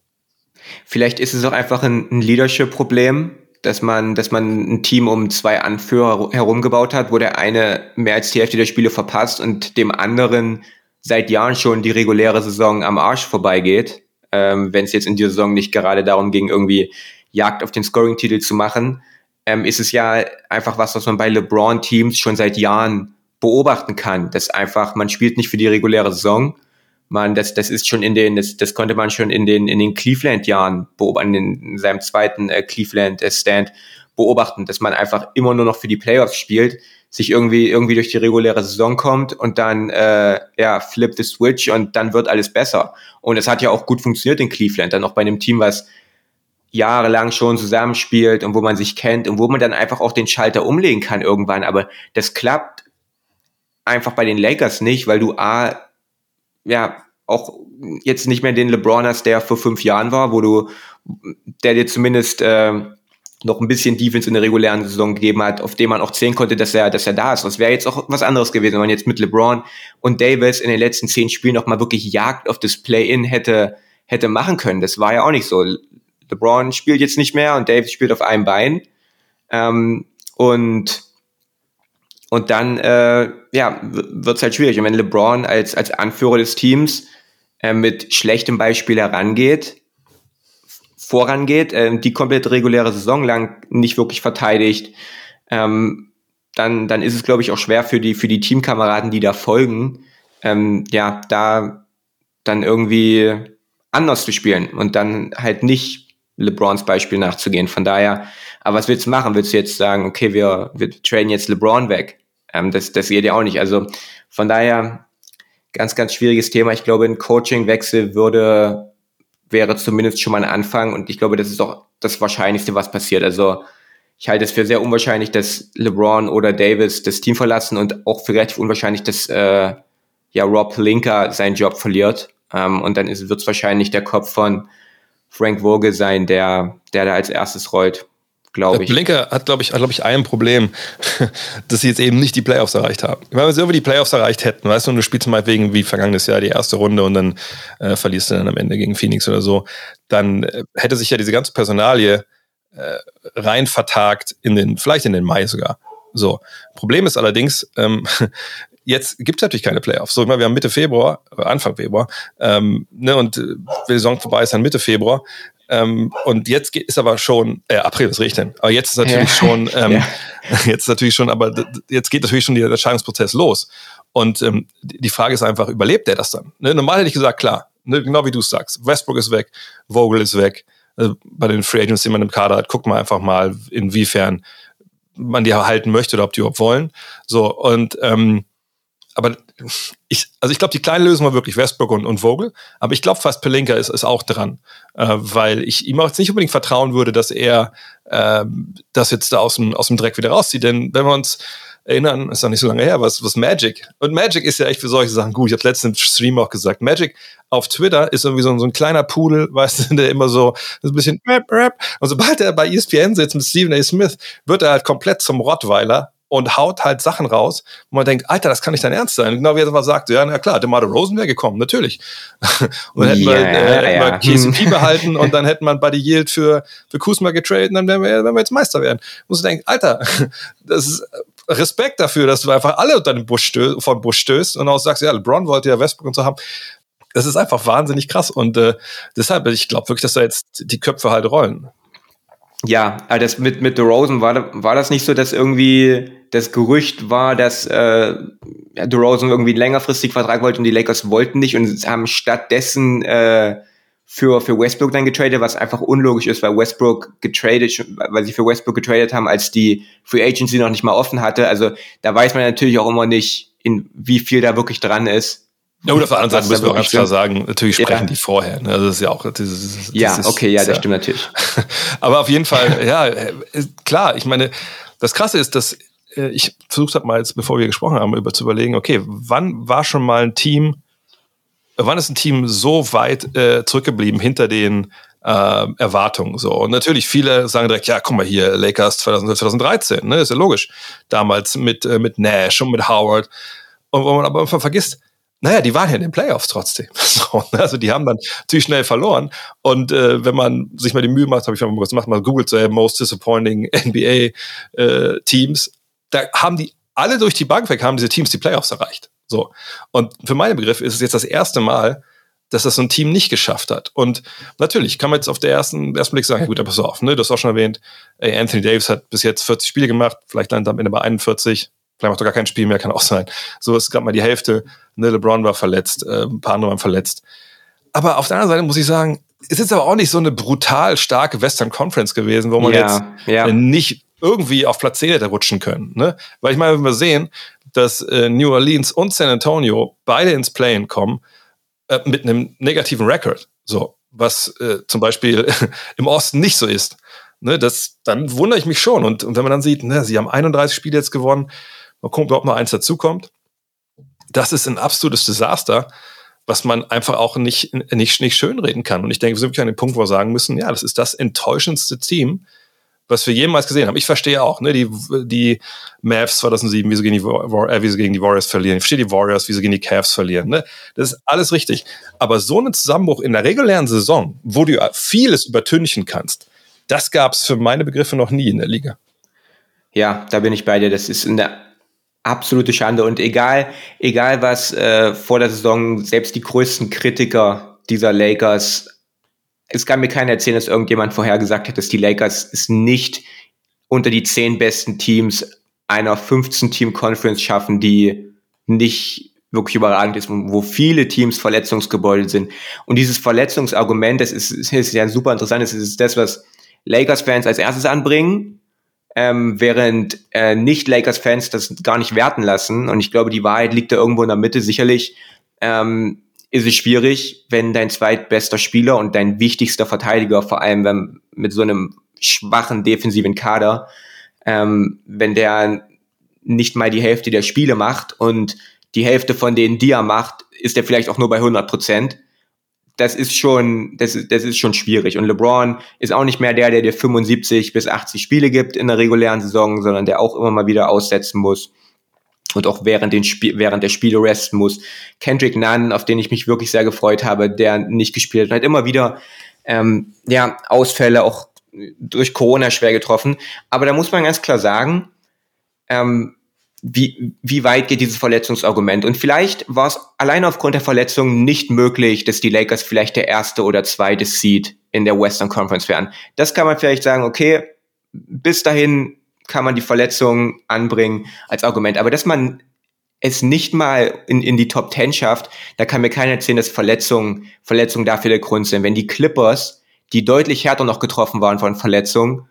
Vielleicht ist es auch einfach ein, ein Leadership-Problem, dass man, dass man ein Team um zwei Anführer herumgebaut hat, wo der eine mehr als die Hälfte der Spiele verpasst und dem anderen seit Jahren schon die reguläre Saison am Arsch vorbeigeht. Ähm, Wenn es jetzt in dieser Saison nicht gerade darum ging, irgendwie Jagd auf den Scoring-Titel zu machen, ähm, ist es ja einfach was, was man bei LeBron-Teams schon seit Jahren beobachten kann. Dass einfach, man spielt nicht für die reguläre Saison. Man, das, das ist schon in den, das, das konnte man schon in den, in den Cleveland-Jahren beobachten, in seinem zweiten äh, Cleveland-Stand beobachten, dass man einfach immer nur noch für die Playoffs spielt, sich irgendwie, irgendwie durch die reguläre Saison kommt und dann, äh, ja, flip the switch und dann wird alles besser. Und es hat ja auch gut funktioniert in Cleveland, dann auch bei einem Team, was jahrelang schon zusammenspielt und wo man sich kennt und wo man dann einfach auch den Schalter umlegen kann irgendwann. Aber das klappt einfach bei den Lakers nicht, weil du A, ja, auch jetzt nicht mehr den LeBron hast, der vor fünf Jahren war, wo du, der dir zumindest äh, noch ein bisschen Defense in der regulären Saison gegeben hat, auf dem man auch sehen konnte, dass er, dass er da ist. Das wäre jetzt auch was anderes gewesen, wenn man jetzt mit LeBron und Davis in den letzten zehn Spielen noch mal wirklich Jagd auf das Play-In hätte, hätte machen können. Das war ja auch nicht so. LeBron spielt jetzt nicht mehr und Davis spielt auf einem Bein. Ähm, und und dann äh, ja, wird's halt schwierig. Und wenn LeBron als, als Anführer des Teams äh, mit schlechtem Beispiel herangeht, vorangeht, äh, die komplette reguläre Saison lang nicht wirklich verteidigt, ähm, dann, dann ist es, glaube ich, auch schwer für die, für die Teamkameraden, die da folgen, ähm, ja, da dann irgendwie anders zu spielen und dann halt nicht LeBrons Beispiel nachzugehen. Von daher, aber was willst du machen? Willst du jetzt sagen, okay, wir, wir traden jetzt LeBron weg? Ähm, das, das geht ja auch nicht. Also von daher, ganz, ganz schwieriges Thema. Ich glaube, ein Coachingwechsel würde, wäre zumindest schon mal ein Anfang und ich glaube, das ist auch das Wahrscheinlichste, was passiert. Also ich halte es für sehr unwahrscheinlich, dass LeBron oder Davis das Team verlassen und auch für relativ unwahrscheinlich, dass äh, ja Rob Linker seinen Job verliert. Ähm, und dann wird es wahrscheinlich der Kopf von Frank Vogel sein, der, der da als erstes rollt, glaube ich. Blinker hat, glaube ich, glaube ich, ein Problem, <laughs> dass sie jetzt eben nicht die Playoffs erreicht haben. Wenn sie irgendwie die Playoffs erreicht hätten, weißt du, und du spielst mal wegen wie vergangenes Jahr die erste Runde und dann äh, verlierst du dann am Ende gegen Phoenix oder so, dann äh, hätte sich ja diese ganze Personalie äh, rein vertagt in den, vielleicht in den Mai sogar. So. Problem ist allerdings, ähm, Jetzt gibt es natürlich keine Playoffs. So, wir haben Mitte Februar, äh, Anfang Februar, ähm, ne, und äh, die Saison vorbei ist dann Mitte Februar. Ähm, und jetzt geht, ist aber schon, äh, April, das riecht denn. Aber jetzt ist natürlich ja. schon, <laughs> ähm, ja. <laughs> jetzt ist natürlich schon, aber jetzt geht natürlich schon der Entscheidungsprozess los. Und ähm, die Frage ist einfach, überlebt der das dann? Ne? Normal hätte ich gesagt, klar, ne, genau wie du sagst. Westbrook ist weg, Vogel ist weg. Also bei den Free Agents, die man im Kader hat, guckt man einfach mal, inwiefern man die halten möchte oder ob die überhaupt wollen. So, und ähm, aber ich, also ich glaube, die kleine Lösung war wirklich Westbrook und, und Vogel, aber ich glaube fast Pelinka ist, ist auch dran, äh, weil ich ihm auch jetzt nicht unbedingt vertrauen würde, dass er äh, das jetzt da aus dem, aus dem Dreck wieder rauszieht. Denn wenn wir uns erinnern, ist noch nicht so lange her, was, was Magic. Und Magic ist ja echt für solche Sachen gut. Ich habe letztens im Stream auch gesagt, Magic auf Twitter ist irgendwie so, so ein kleiner Pudel, <laughs> weißt du, der immer so, so ein bisschen rap, rap. Und sobald er bei ESPN sitzt mit Stephen A. Smith, wird er halt komplett zum Rottweiler und haut halt Sachen raus, wo man denkt, Alter, das kann nicht dein Ernst sein. Genau wie er mal sagt, ja, na klar, DeMar Rosen wäre gekommen, natürlich. <laughs> und dann hätten yeah, wir, äh, hätten ja. wir KCP <laughs> behalten und dann hätten wir Buddy Yield für, für Kuzma getradet und dann wären wir, wären wir jetzt Meister werden. Muss denken, Alter, <laughs> das ist Respekt dafür, dass du einfach alle unter den Busch stößt, vor den Busch stößt und auch sagst, ja, LeBron wollte ja Westbrook und so haben. Das ist einfach wahnsinnig krass und äh, deshalb, ich glaube wirklich, dass da jetzt die Köpfe halt rollen. Ja, also das mit, mit The Rosen war, war das nicht so, dass irgendwie das Gerücht war, dass äh, The Rosen irgendwie einen längerfristigen Vertrag wollte und die Lakers wollten nicht und haben stattdessen äh, für, für Westbrook dann getradet, was einfach unlogisch ist, weil Westbrook getradet, weil sie für Westbrook getradet haben, als die Free Agency noch nicht mal offen hatte. Also da weiß man natürlich auch immer nicht, in wie viel da wirklich dran ist. Ja, und auf der anderen Seite müssen wir auch ganz klar sagen, natürlich sprechen ja. die vorher. Ne? Also das ist ja auch. Das, das ja, okay, ja, das ja. stimmt natürlich. <laughs> Aber auf jeden Fall, ja, äh, klar, ich meine, das Krasse ist, dass äh, ich versucht habe mal jetzt, bevor wir gesprochen haben, über zu überlegen, okay, wann war schon mal ein Team, wann ist ein Team so weit äh, zurückgeblieben hinter den äh, Erwartungen. So. Und natürlich viele sagen direkt, ja, guck mal hier, Lakers 2013, ne, ist ja logisch. Damals mit, äh, mit Nash und mit Howard. Und wo man aber einfach vergisst, naja, die waren ja in den Playoffs trotzdem. <laughs> So, ne? also die haben dann ziemlich schnell verloren. Und äh, wenn man sich mal die Mühe macht, habe ich mal kurz gemacht, mal googelt so Most Disappointing <laughs> NBA äh, Teams, da haben die alle durch die Bank weg, haben diese Teams die Playoffs erreicht. So. Und für meine Begriffe ist es jetzt das erste Mal, dass das so ein Team nicht geschafft hat. Und natürlich kann man jetzt auf der ersten, ersten Blick sagen, gut, aber pass auf, ne, du hast auch schon erwähnt, ey, Anthony Davis hat bis jetzt 40 Spiele gemacht, vielleicht landet er am Ende bei 41, vielleicht macht er gar kein Spiel mehr, kann auch sein. So ist gerade mal die Hälfte. Ne, LeBron war verletzt, äh, ein paar andere waren verletzt. Aber auf der anderen Seite muss ich sagen, ist jetzt aber auch nicht so eine brutal starke Western Conference gewesen, wo man ja, jetzt ja. nicht irgendwie auf Platz 10 hätte rutschen können. Ne? Weil ich meine, wenn wir sehen, dass äh, New Orleans und San Antonio beide ins Playen kommen, äh, mit einem negativen Record. So, was äh, zum Beispiel <laughs> im Osten nicht so ist. Ne, das, dann wundere ich mich schon. Und, und wenn man dann sieht, ne, sie haben 31 Spiele jetzt gewonnen, mal gucken, ob noch eins dazukommt. Das ist ein absolutes Desaster, was man einfach auch nicht, nicht, nicht schönreden kann. Und ich denke, wir sind wirklich an dem Punkt, wo wir sagen müssen, ja, das ist das enttäuschendste Team, was wir jemals gesehen haben. Ich verstehe auch, ne, die, die Mavs 2007, wie sie, gegen die, äh, wie sie gegen die Warriors verlieren. Ich verstehe die Warriors, wie sie gegen die Cavs verlieren. Ne? Das ist alles richtig. Aber so einen Zusammenbruch in der regulären Saison, wo du vieles übertünchen kannst, das gab es für meine Begriffe noch nie in der Liga. Ja, da bin ich bei dir. Das ist eine absolute Schande. Und egal, egal was äh, vor der Saison selbst die größten Kritiker dieser Lakers es kann mir keiner erzählen, dass irgendjemand vorhergesagt hat, dass die Lakers es nicht unter die zehn besten Teams einer 15-Team-Conference schaffen, die nicht wirklich überragend ist, wo viele Teams verletzungsgebeutet sind. Und dieses Verletzungsargument, das ist, ist ja super interessant, das ist das, was Lakers-Fans als erstes anbringen, ähm, während äh, Nicht-Lakers-Fans das gar nicht werten lassen. Und ich glaube, die Wahrheit liegt da irgendwo in der Mitte. Sicherlich ähm, ist es schwierig, wenn dein zweitbester Spieler und dein wichtigster Verteidiger, vor allem wenn mit so einem schwachen defensiven Kader, ähm, wenn der nicht mal die Hälfte der Spiele macht und die Hälfte von denen, die er macht, ist er vielleicht auch nur bei 100 Prozent. Das ist schon, das ist, das ist schon schwierig. Und LeBron ist auch nicht mehr der, der dir 75 bis 80 Spiele gibt in der regulären Saison, sondern der auch immer mal wieder aussetzen muss und auch während, den Spiel, während der Spiele resten muss. Kendrick Nunn, auf den ich mich wirklich sehr gefreut habe, der nicht gespielt hat, hat immer wieder ähm, ja, Ausfälle, auch durch Corona schwer getroffen. Aber da muss man ganz klar sagen, ähm, wie, wie weit geht dieses Verletzungsargument? Und vielleicht war es allein aufgrund der Verletzung nicht möglich, dass die Lakers vielleicht der erste oder zweite Seed in der Western Conference wären. Das kann man vielleicht sagen, okay, bis dahin kann man die Verletzung anbringen als Argument. Aber dass man es nicht mal in, in die Top Ten schafft, da kann mir keiner erzählen, dass Verletzungen, Verletzungen dafür der Grund sind. Wenn die Clippers, die deutlich härter noch getroffen waren von Verletzungen,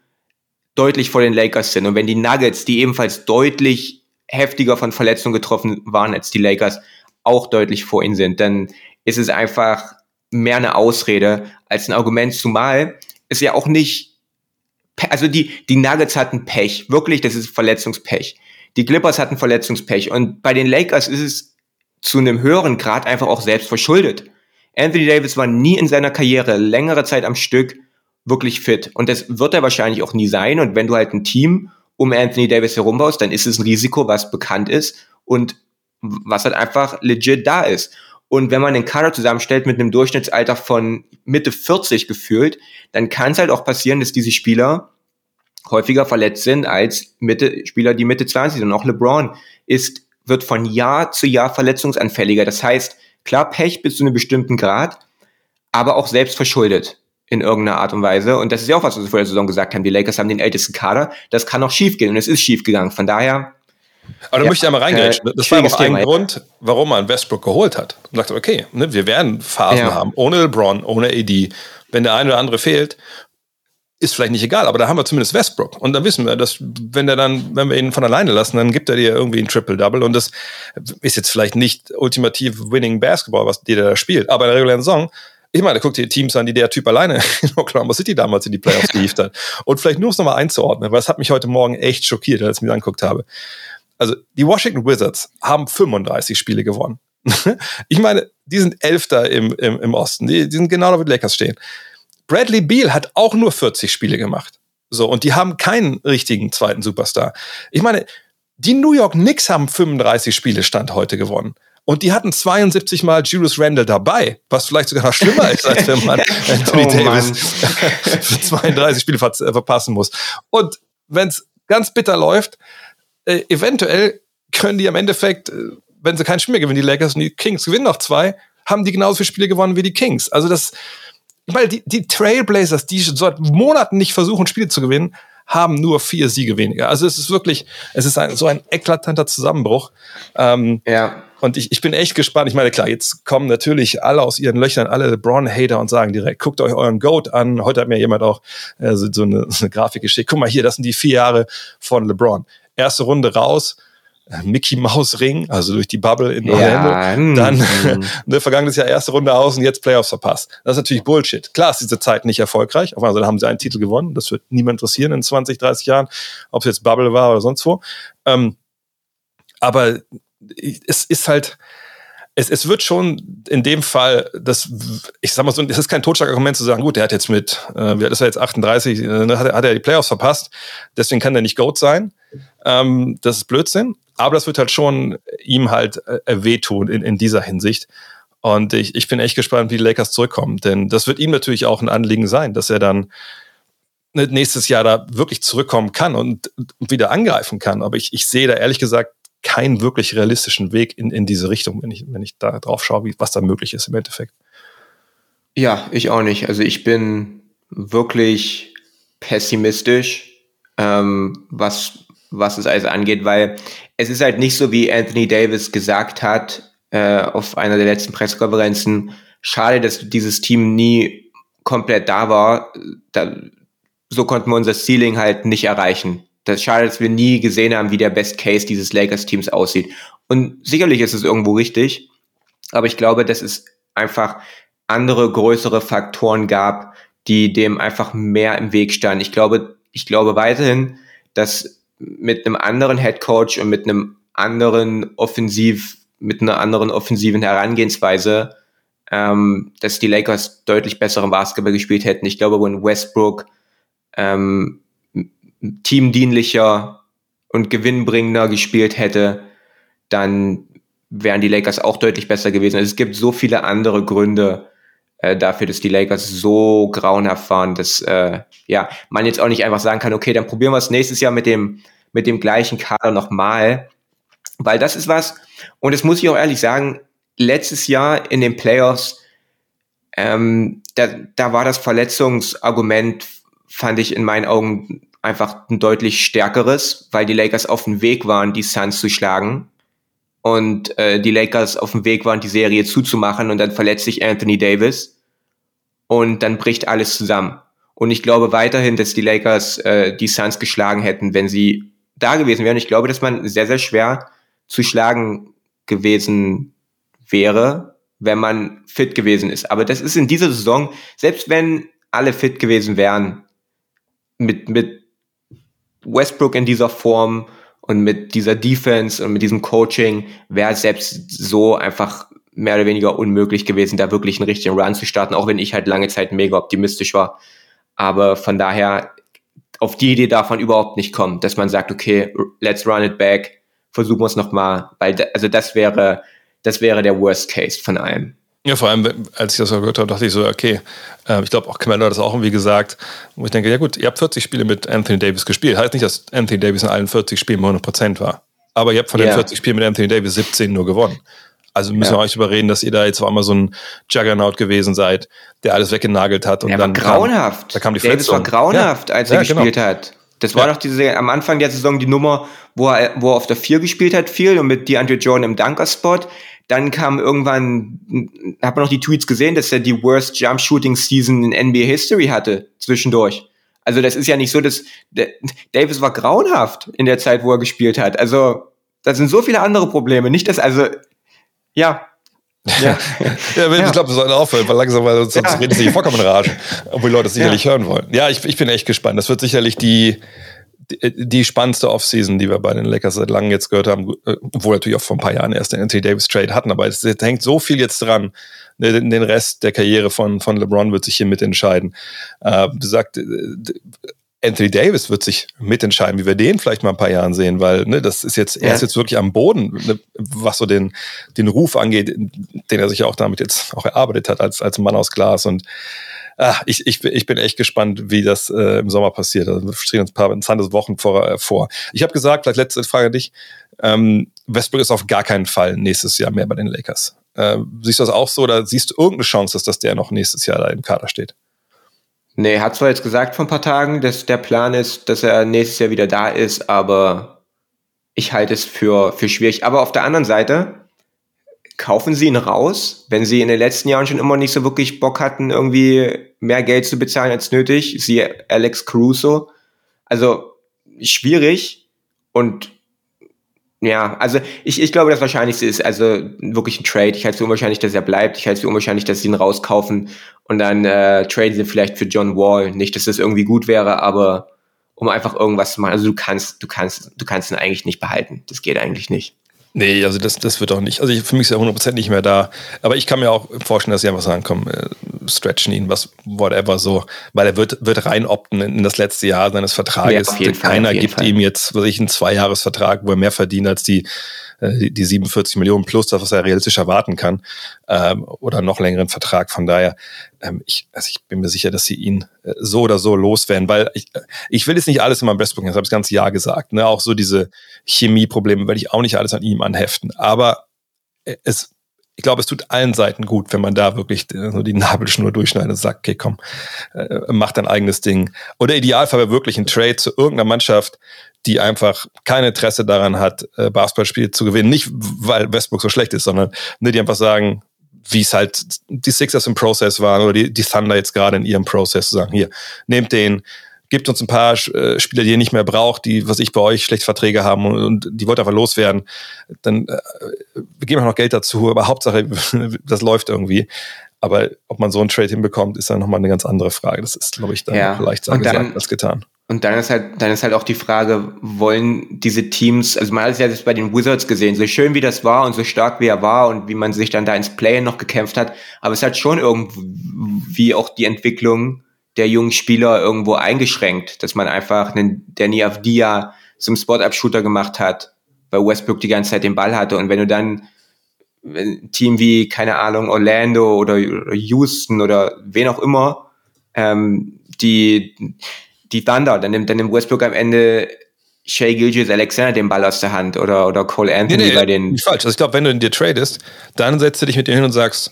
deutlich vor den Lakers sind und wenn die Nuggets, die ebenfalls deutlich heftiger von Verletzungen getroffen waren als die Lakers, auch deutlich vor ihnen sind, dann ist es einfach mehr eine Ausrede als ein Argument, zumal es ja auch nicht also die, die Nuggets hatten Pech. Wirklich, das ist Verletzungspech. Die Clippers hatten Verletzungspech. Und bei den Lakers ist es zu einem höheren Grad einfach auch selbst verschuldet. Anthony Davis war nie in seiner Karriere längere Zeit am Stück wirklich fit. Und das wird er wahrscheinlich auch nie sein. Und wenn du halt ein Team um Anthony Davis herumbaust, dann ist es ein Risiko, was bekannt ist und was halt einfach legit da ist. Und wenn man den Kader zusammenstellt mit einem Durchschnittsalter von Mitte 40 gefühlt, dann kann es halt auch passieren, dass diese Spieler häufiger verletzt sind als Mitte, Spieler, die Mitte 20 sind. Und auch LeBron ist, wird von Jahr zu Jahr verletzungsanfälliger. Das heißt, klar, Pech bis zu einem bestimmten Grad, aber auch selbst verschuldet in irgendeiner Art und Weise. Und das ist ja auch was, was wir vor der Saison gesagt haben. Die Lakers haben den ältesten Kader. Das kann auch schief gehen. Und es ist schief gegangen. Von daher, aber da ja, möchte ich einmal reingrätschen. Äh, das war auch ein Thema, Grund, warum man Westbrook geholt hat. Und dachte, okay, ne, wir werden Phasen ja. haben, ohne LeBron, ohne AD. Wenn der eine oder andere fehlt, ist vielleicht nicht egal, aber da haben wir zumindest Westbrook. Und dann wissen wir, dass wenn der dann, wenn wir ihn von alleine lassen, dann gibt er dir irgendwie ein Triple-Double. Und das ist jetzt vielleicht nicht ultimativ Winning Basketball, was die da spielt. Aber in der regulären Saison ich meine, guck dir Teams an, die der Typ alleine <laughs> in Oklahoma City damals in die Playoffs gehievt hat. Und vielleicht nur um es nochmal einzuordnen, weil es hat mich heute Morgen echt schockiert, als ich mir angeguckt habe also die Washington Wizards haben 35 Spiele gewonnen. <laughs> ich meine, die sind Elfter im, im, im Osten. Die, die sind genau da, wo die Lakers stehen. Bradley Beal hat auch nur 40 Spiele gemacht. So, und die haben keinen richtigen zweiten Superstar. Ich meine, die New York Knicks haben 35 Spiele Stand heute gewonnen. Und die hatten 72 Mal Julius Randle dabei, was vielleicht sogar noch schlimmer ist, als wenn man <laughs> <laughs> Anthony oh, Davis für 32 Spiele ver äh, verpassen muss. Und wenn es ganz bitter läuft, äh, eventuell können die am Endeffekt, äh, wenn sie kein Spiel mehr gewinnen, die Lakers und die Kings gewinnen noch zwei, haben die genauso viele Spiele gewonnen wie die Kings. Also das, ich meine, die, die Trailblazers, die seit Monaten nicht versuchen, Spiele zu gewinnen, haben nur vier Siege weniger. Also es ist wirklich, es ist ein, so ein eklatanter Zusammenbruch. Ähm, ja. Und ich, ich bin echt gespannt. Ich meine, klar, jetzt kommen natürlich alle aus ihren Löchern, alle LeBron-Hater und sagen direkt, guckt euch euren Goat an. Heute hat mir jemand auch äh, so, so, eine, so eine Grafik geschickt. Guck mal hier, das sind die vier Jahre von LeBron. Erste Runde raus, Mickey Mouse Ring, also durch die Bubble in Orlando. Ja, hm, dann <laughs> ne, vergangenes Jahr erste Runde aus und jetzt Playoffs verpasst. Das ist natürlich Bullshit. Klar ist diese Zeit nicht erfolgreich. Auf einmal haben sie einen Titel gewonnen. Das wird niemand interessieren in 20, 30 Jahren, ob es jetzt Bubble war oder sonst wo. Ähm, aber es ist halt, es, es wird schon in dem Fall, das, ich sag mal so, es ist kein Totschlagargument zu sagen, gut, der hat jetzt mit, äh, wie alt ist er jetzt 38, äh, hat, hat er die Playoffs verpasst, deswegen kann der nicht Goat sein. Ähm, das ist Blödsinn. Aber das wird halt schon ihm halt äh, wehtun in, in dieser Hinsicht. Und ich, ich bin echt gespannt, wie die Lakers zurückkommen. Denn das wird ihm natürlich auch ein Anliegen sein, dass er dann nächstes Jahr da wirklich zurückkommen kann und wieder angreifen kann. Aber ich, ich sehe da ehrlich gesagt keinen wirklich realistischen Weg in, in diese Richtung, wenn ich, wenn ich da drauf schaue, wie, was da möglich ist im Endeffekt. Ja, ich auch nicht. Also ich bin wirklich pessimistisch, ähm, was, was es also angeht, weil es ist halt nicht so, wie Anthony Davis gesagt hat äh, auf einer der letzten Pressekonferenzen. Schade, dass dieses Team nie komplett da war. Da, so konnten wir unser Ceiling halt nicht erreichen. Das ist schade, dass wir nie gesehen haben, wie der Best Case dieses Lakers-Teams aussieht. Und sicherlich ist es irgendwo richtig, aber ich glaube, dass es einfach andere größere Faktoren gab, die dem einfach mehr im Weg standen. Ich glaube, ich glaube weiterhin, dass mit einem anderen Head Coach und mit einem anderen Offensiv, mit einer anderen offensiven Herangehensweise, ähm, dass die Lakers deutlich besseren Basketball gespielt hätten. Ich glaube, wenn Westbrook ähm, teamdienlicher und gewinnbringender gespielt hätte, dann wären die Lakers auch deutlich besser gewesen. Also es gibt so viele andere Gründe, äh, dafür, dass die Lakers so grauenhaft waren, dass äh, ja man jetzt auch nicht einfach sagen kann, okay, dann probieren wir es nächstes Jahr mit dem mit dem gleichen Kader nochmal, weil das ist was. Und das muss ich auch ehrlich sagen, letztes Jahr in den Playoffs, ähm, da, da war das Verletzungsargument, fand ich in meinen Augen einfach ein deutlich stärkeres, weil die Lakers auf dem Weg waren, die Suns zu schlagen und äh, die Lakers auf dem Weg waren, die Serie zuzumachen und dann verletzt sich Anthony Davis und dann bricht alles zusammen. Und ich glaube weiterhin, dass die Lakers äh, die Suns geschlagen hätten, wenn sie da gewesen wären. Ich glaube, dass man sehr, sehr schwer zu schlagen gewesen wäre, wenn man fit gewesen ist. Aber das ist in dieser Saison, selbst wenn alle fit gewesen wären, mit, mit Westbrook in dieser Form, und mit dieser Defense und mit diesem Coaching wäre es selbst so einfach mehr oder weniger unmöglich gewesen, da wirklich einen richtigen Run zu starten, auch wenn ich halt lange Zeit mega optimistisch war. Aber von daher, auf die Idee darf man überhaupt nicht kommen, dass man sagt, okay, let's run it back, versuchen wir es nochmal, weil, also das wäre, das wäre der Worst Case von allem. Ja, vor allem, als ich das gehört habe, dachte ich so, okay, äh, ich glaube auch Kamelo hat das auch irgendwie gesagt, wo ich denke, ja gut, ihr habt 40 Spiele mit Anthony Davis gespielt. Heißt nicht, dass Anthony Davis in allen 40 Spielen 100% war. Aber ihr habt von yeah. den 40 Spielen mit Anthony Davis 17 nur gewonnen. Also müssen ja. wir euch überreden, dass ihr da jetzt auf einmal so ein Juggernaut gewesen seid, der alles weggenagelt hat. Und er dann war grauenhaft. Kam, da kam die Davis war grauenhaft, ja. als er ja, gespielt genau. hat. Das war doch diese, am Anfang der Saison die Nummer, wo er, wo er auf der 4 gespielt hat, viel und mit DeAndre Jordan im Dunker-Spot. Dann kam irgendwann, hat man noch die Tweets gesehen, dass er die worst Jump Shooting Season in NBA History hatte, zwischendurch. Also das ist ja nicht so, dass Davis war grauenhaft in der Zeit, wo er gespielt hat. Also da sind so viele andere Probleme. Nicht, dass, also, ja, <laughs> ja, ja, ich glaube, wir sollten aufhören, weil langsam, weil sonst ja. redet sich vollkommen in Rage, obwohl die Leute es sicherlich ja. hören wollen. Ja, ich, ich bin echt gespannt. Das wird sicherlich die, die, die spannendste Offseason, die wir bei den Lakers seit langem jetzt gehört haben, äh, obwohl natürlich auch vor ein paar Jahren erst den Anthony Davis Trade hatten, aber es, hängt so viel jetzt dran. Ne, den, Rest der Karriere von, von LeBron wird sich hier mitentscheiden. Äh, sagt, Anthony Davis wird sich mitentscheiden, wie wir den vielleicht mal ein paar Jahren sehen, weil ne, das ist jetzt, er ist jetzt wirklich am Boden, ne, was so den, den Ruf angeht, den er sich auch damit jetzt auch erarbeitet hat als, als Mann aus Glas. Und ah, ich, ich, ich bin echt gespannt, wie das äh, im Sommer passiert. Also wir stehen uns ein paar interessante Wochen vor. Äh, vor. Ich habe gesagt, vielleicht letzte Frage an dich, ähm, Westbrook ist auf gar keinen Fall nächstes Jahr mehr bei den Lakers. Äh, siehst du das auch so oder siehst du irgendeine Chance, dass, dass der noch nächstes Jahr da im Kader steht? Nee, hat zwar jetzt gesagt vor ein paar Tagen, dass der Plan ist, dass er nächstes Jahr wieder da ist, aber ich halte es für, für schwierig. Aber auf der anderen Seite, kaufen Sie ihn raus, wenn Sie in den letzten Jahren schon immer nicht so wirklich Bock hatten, irgendwie mehr Geld zu bezahlen als nötig. Sie Alex Caruso. Also schwierig und ja, also ich, ich glaube, das Wahrscheinlichste ist also wirklich ein Trade. Ich halte es für unwahrscheinlich, dass er bleibt. Ich halte es für unwahrscheinlich, dass sie ihn rauskaufen und dann äh, traden sie vielleicht für John Wall. Nicht, dass das irgendwie gut wäre, aber um einfach irgendwas zu machen. Also du kannst, du kannst, du kannst ihn eigentlich nicht behalten. Das geht eigentlich nicht. Nee, also das, das wird auch nicht. Also ich, für mich ist er 100% nicht mehr da. Aber ich kann mir auch vorstellen, dass sie einfach sagen, komm, äh, stretchen ihn, was, whatever, so. Weil er wird, wird rein opten in, in das letzte Jahr seines Vertrages. Ja, Keiner Fall, gibt Fall. ihm jetzt, was ich, einen Zweijahresvertrag, wo er mehr verdient als die, äh, die, die 47 Millionen plus das, was er realistisch erwarten kann. Ähm, oder noch längeren Vertrag. Von daher, ähm, ich, also ich bin mir sicher, dass sie ihn äh, so oder so loswerden, weil ich, äh, ich will jetzt nicht alles in meinem Bestbook, das habe ich das ganze Jahr gesagt. Ne? Auch so diese Chemieprobleme will ich auch nicht alles an ihm anheften. Aber äh, es ich glaube, es tut allen Seiten gut, wenn man da wirklich so die Nabelschnur durchschneidet und sagt, okay, komm, äh, mach dein eigenes Ding. Oder Idealfall wirklich ein Trade zu irgendeiner Mannschaft, die einfach kein Interesse daran hat, äh, Basketballspiele zu gewinnen. Nicht, weil Westbrook so schlecht ist, sondern ne, die einfach sagen, wie es halt die Sixers im Prozess waren oder die, die Thunder jetzt gerade in ihrem Prozess sagen, hier, nehmt den, gibt uns ein paar äh, Spieler, die ihr nicht mehr braucht, die, was ich bei euch, schlecht Verträge haben und, und die wollt einfach loswerden, dann äh, wir geben auch noch Geld dazu, aber Hauptsache, <laughs> das läuft irgendwie. Aber ob man so einen Trade hinbekommt, ist dann nochmal eine ganz andere Frage. Das ist, glaube ich, dann ja. leicht gesagt als getan. Und dann ist halt, dann ist halt auch die Frage, wollen diese Teams, also man hat es ja jetzt bei den Wizards gesehen, so schön wie das war und so stark wie er war und wie man sich dann da ins Play noch gekämpft hat, aber es hat schon irgendwie auch die Entwicklung der jungen Spieler irgendwo eingeschränkt, dass man einfach einen Danny Avdia zum Spot-Up-Shooter gemacht hat, weil Westbrook die ganze Zeit den Ball hatte. Und wenn du dann ein Team wie, keine Ahnung, Orlando oder Houston oder wen auch immer, ähm, die, die Thunder, dann nimmt, dann nimmt Westbrook am Ende Shay Gilgis Alexander den Ball aus der Hand oder, oder Cole Anthony nee, nee, bei den. Nicht falsch. Also ich glaube, wenn du in dir tradest, dann setzt du dich mit dir hin und sagst,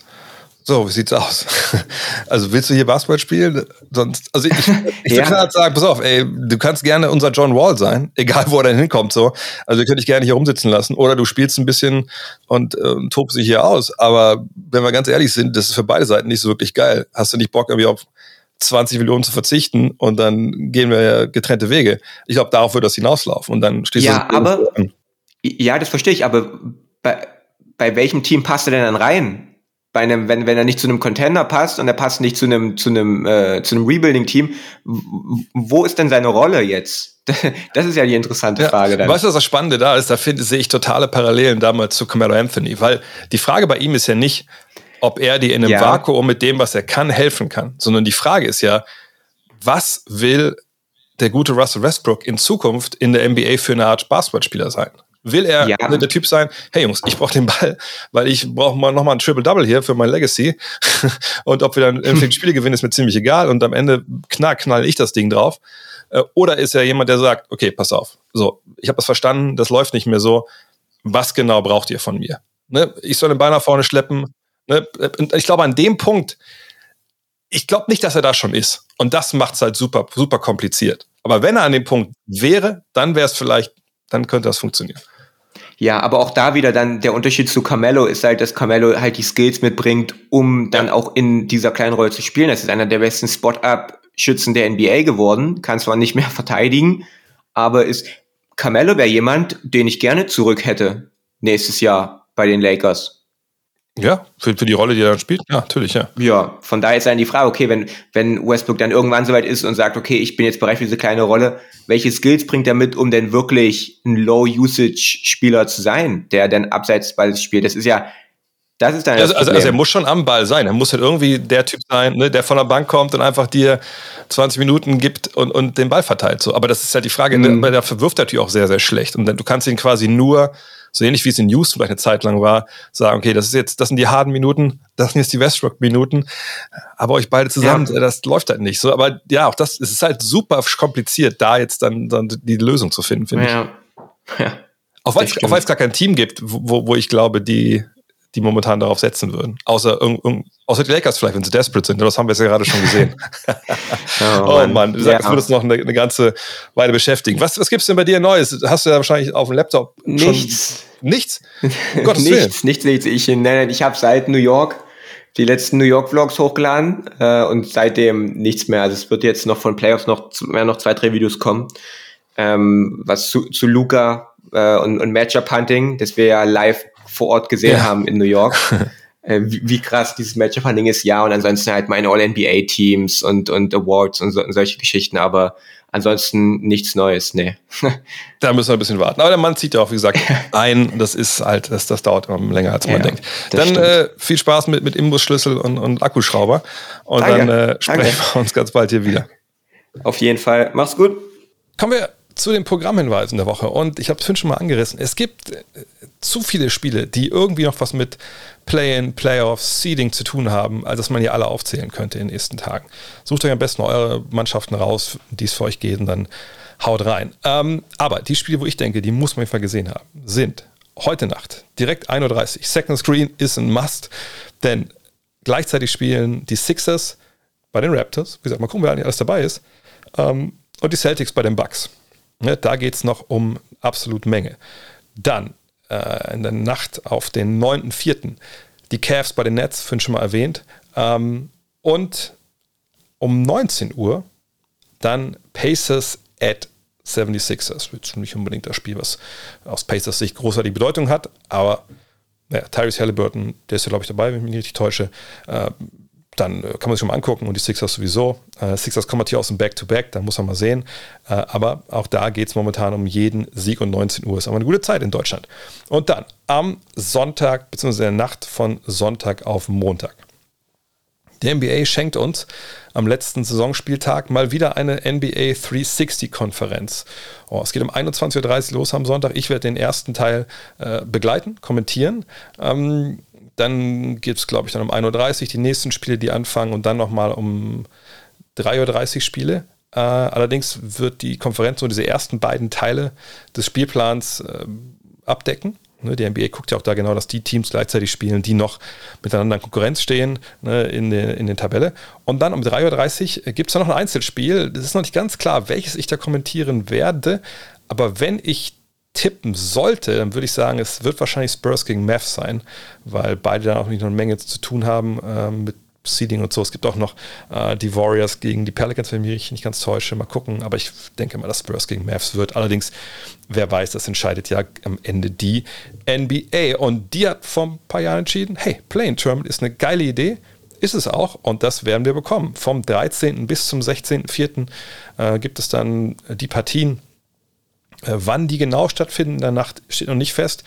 so, wie sieht's aus? <laughs> Also willst du hier Basketball spielen? Sonst, also ich, ich <laughs> ja. würde sagen, pass auf, ey, du kannst gerne unser John Wall sein, <laughs> egal wo er denn hinkommt, so. Also wir können dich gerne hier rumsitzen lassen. Oder du spielst ein bisschen und äh, tobst dich hier aus. Aber wenn wir ganz ehrlich sind, das ist für beide Seiten nicht so wirklich geil. Hast du nicht Bock, irgendwie auf 20 Millionen zu verzichten und dann gehen wir ja getrennte Wege. Ich glaube, darauf wird das hinauslaufen und dann stehst ja, du. Ja, aber, ja, das verstehe ich, aber bei, bei welchem Team passt er denn dann rein? bei einem, wenn, wenn er nicht zu einem Contender passt und er passt nicht zu einem, zu einem, äh, zu einem Rebuilding-Team, wo ist denn seine Rolle jetzt? <laughs> Das ist ja die interessante ja, Frage. Dann. Weißt du, was das Spannende da ist? Da finde, sehe ich totale Parallelen damals zu Camaro Anthony, weil die Frage bei ihm ist ja nicht, ob er dir in einem ja. Vakuum mit dem, was er kann, helfen kann, sondern die Frage ist ja, was will der gute Russell Westbrook in Zukunft in der NBA für eine Art Basketballspieler sein? Will er ja. der Typ sein, hey Jungs, ich brauche den Ball, weil ich brauche mal nochmal ein Triple-Double hier für mein Legacy. <laughs> und ob wir dann irgendwie Spiele gewinnen, ist mir ziemlich egal. Und am Ende knall, knall ich das Ding drauf. Äh, oder ist er jemand, der sagt, okay, pass auf. So, ich habe das verstanden, das läuft nicht mehr so. Was genau braucht ihr von mir? Ne? Ich soll den Ball nach vorne schleppen. Ne? Ich glaube, an dem Punkt, ich glaube nicht, dass er da schon ist. Und das macht es halt super, super kompliziert. Aber wenn er an dem Punkt wäre, dann wäre es vielleicht, dann könnte das funktionieren. Ja, aber auch da wieder dann der Unterschied zu Carmelo ist halt, dass Carmelo halt die Skills mitbringt, um dann auch in dieser kleinen Rolle zu spielen. Das ist einer der besten Spot-Up-Schützen der NBA geworden, kann zwar nicht mehr <laughs> verteidigen, aber ist Carmelo wäre jemand, den ich gerne zurück hätte nächstes Jahr bei den Lakers. Ja, für, für die Rolle, die er dann spielt. Ja, natürlich, ja. Ja, von daher ist dann die Frage, okay, wenn, wenn Westbrook dann irgendwann soweit ist und sagt, okay, ich bin jetzt bereit für diese kleine Rolle, welche Skills bringt er mit, um denn wirklich ein Low-Usage-Spieler zu sein, der dann abseits des Balles spielt? Das ist ja, das ist dann also, also, also, er muss schon am Ball sein. Er muss halt irgendwie der Typ sein, ne, der von der Bank kommt und einfach dir 20 Minuten gibt und, und den Ball verteilt. So. Aber das ist halt die Frage, mhm. der, der verwirft natürlich auch sehr, sehr schlecht. Und dann, du kannst ihn quasi nur so ähnlich wie es in Houston vielleicht eine Zeit lang war, sagen, okay, das ist jetzt, das sind die harten Minuten, das sind jetzt die Westbrook-Minuten, aber euch beide zusammen, ja. das läuft halt nicht so. Aber ja, auch das, es ist halt super kompliziert, da jetzt dann, dann die Lösung zu finden, finde ja. ich. Ja. Auch weil es gar kein Team gibt, wo, wo ich glaube, die, die momentan darauf setzen würden. Außer, außer die Lakers vielleicht, wenn sie desperate sind. Das haben wir jetzt ja gerade schon gesehen. <laughs> oh, oh Mann, du sagst, ja. würde es noch eine, eine, ganze Weile beschäftigen. Was, was gibt es denn bei dir Neues? Hast du ja wahrscheinlich auf dem Laptop Nichts. Nichts? <laughs> Gottes nichts, nichts, nichts. Ich, nein, ich habe seit New York die letzten New York Vlogs hochgeladen äh, und seitdem nichts mehr. Also es wird jetzt noch von Playoffs noch, mehr noch zwei, drei Videos kommen. Ähm, was zu, zu Luca äh, und, und Matchup Hunting, das wir ja live vor Ort gesehen ja. haben in New York. <laughs> äh, wie, wie, krass dieses Matchup-Handling ist, ja, und ansonsten halt meine All-NBA-Teams und, und Awards und, so, und solche Geschichten, aber ansonsten nichts Neues, nee. <laughs> da müssen wir ein bisschen warten. Aber der Mann zieht ja auch, wie gesagt, <laughs> ein, das ist halt, das, das dauert immer länger, als man ja, denkt. Dann äh, viel Spaß mit, mit Imbusschlüssel und, und Akkuschrauber und Danke. dann äh, sprechen Danke. wir uns ganz bald hier wieder. Auf jeden Fall. Mach's gut. Kommen wir zu den Programmhinweisen der Woche. Und ich habe es schon mal angerissen. Es gibt äh, zu viele Spiele, die irgendwie noch was mit Play-in, Playoffs, Seeding zu tun haben, als dass man hier alle aufzählen könnte in den nächsten Tagen. Sucht euch am besten eure Mannschaften raus, die es für euch geht, und dann haut rein. Ähm, aber die Spiele, wo ich denke, die muss man einfach gesehen haben, sind heute Nacht, direkt 1.30 Uhr. Second Screen ist ein Must, denn gleichzeitig spielen die Sixers bei den Raptors, wie gesagt, mal gucken, wer alles dabei ist, ähm, und die Celtics bei den Bucks. Ne, da geht es noch um absolut Menge. Dann äh, in der Nacht auf den 9.4. die Cavs bei den Nets, vorhin schon mal erwähnt. Ähm, und um 19 Uhr dann Pacers at 76ers. Wird nicht unbedingt das Spiel, was aus Pacers Sicht großartige Bedeutung hat, aber ja, Tyrese Halliburton, der ist ja, glaube ich, dabei, wenn ich mich nicht täusche. Äh, dann äh, kann man sich schon mal angucken und die Sixers sowieso. Äh, Sixers kommen natürlich aus dem Back-to-Back, da muss man mal sehen. Äh, aber auch da geht es momentan um jeden Sieg und 19 Uhr. Ist aber eine gute Zeit in Deutschland. Und dann am Sonntag, beziehungsweise in der Nacht von Sonntag auf Montag. Der NBA schenkt uns am letzten Saisonspieltag mal wieder eine NBA 360-Konferenz. Oh, es geht um 21.30 Uhr los am Sonntag. Ich werde den ersten Teil äh, begleiten, kommentieren. Ähm, dann gibt es, glaube ich, dann um 1.30 Uhr die nächsten Spiele, die anfangen und dann nochmal um 3.30 Uhr Spiele. Äh, allerdings wird die Konferenz nur diese ersten beiden Teile des Spielplans äh, abdecken. Ne, die NBA guckt ja auch da genau, dass die Teams gleichzeitig spielen, die noch miteinander in Konkurrenz stehen ne, in, der, in der Tabelle. Und dann um 3.30 Uhr gibt es da noch ein Einzelspiel. Das ist noch nicht ganz klar, welches ich da kommentieren werde. Aber wenn ich tippen sollte, dann würde ich sagen, es wird wahrscheinlich Spurs gegen Mavs sein, weil beide da auch nicht noch eine Menge zu tun haben äh, mit Seeding und so. Es gibt auch noch äh, die Warriors gegen die Pelicans, wenn ich mich nicht ganz täusche. Mal gucken, aber ich denke mal, dass Spurs gegen Mavs wird. Allerdings, wer weiß, das entscheidet ja am Ende die NBA. Und die hat vor ein paar Jahren entschieden, hey, Playing Terminal ist eine geile Idee. Ist es auch und das werden wir bekommen. Vom 13. bis zum 16.04. Äh, gibt es dann die Partien wann die genau stattfinden in der Nacht, steht noch nicht fest.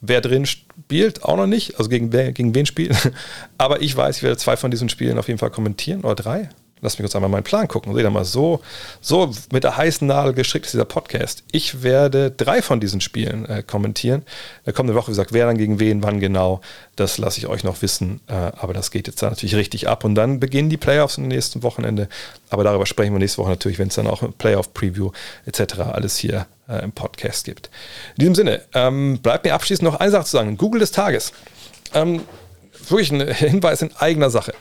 Wer drin spielt, auch noch nicht. Also gegen, wer, gegen wen spielt. <laughs> Aber ich weiß, ich werde zwei von diesen Spielen auf jeden Fall kommentieren oder drei. Lass mich kurz einmal meinen Plan gucken. Seht ihr mal, so, so mit der heißen Nadel gestrickt ist dieser Podcast. Ich werde drei von diesen Spielen äh, kommentieren. In der kommenden Woche, wie gesagt, wer dann gegen wen, wann genau, das lasse ich euch noch wissen. Äh, aber das geht jetzt da natürlich richtig ab. Und dann beginnen die Playoffs im nächsten Wochenende. Aber darüber sprechen wir nächste Woche natürlich, wenn es dann auch ein Playoff-Preview etc. alles hier äh, im Podcast gibt. In diesem Sinne, ähm, bleibt mir abschließend noch eine Sache zu sagen. Google des Tages. Ähm, wirklich ein <laughs> Hinweis in eigener Sache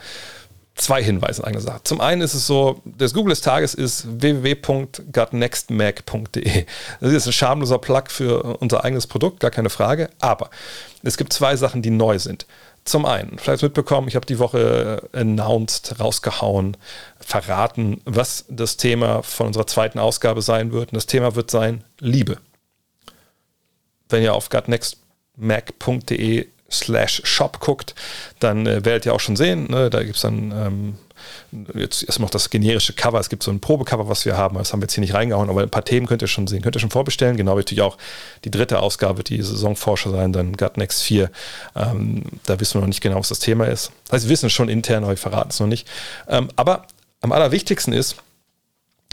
zwei Hinweise in eigener Sache. Zum einen ist es so, das Google des Tages ist www.gutnextmac.de. Das ist ein schamloser Plug für unser eigenes Produkt, gar keine Frage. Aber es gibt zwei Sachen, die neu sind. Zum einen, vielleicht mitbekommen, ich habe die Woche announced, rausgehauen, verraten, was das Thema von unserer zweiten Ausgabe sein wird. Und das Thema wird sein Liebe. Wenn ihr auf gutnextmac.de slash shop guckt, dann äh, werdet ihr auch schon sehen, ne? da gibt es dann ähm, jetzt erstmal noch das generische Cover. Es gibt so ein Probecover, was wir haben. Das haben wir jetzt hier nicht reingehauen, aber ein paar Themen könnt ihr schon sehen. Könnt ihr schon vorbestellen. Genau, natürlich auch die dritte Ausgabe, die Saisonforscher sein, dann Gut Next 4. Ähm, da wissen wir noch nicht genau, was das Thema ist. Das heißt, wir wissen es schon intern, aber wir verraten es noch nicht. Ähm, aber am allerwichtigsten ist,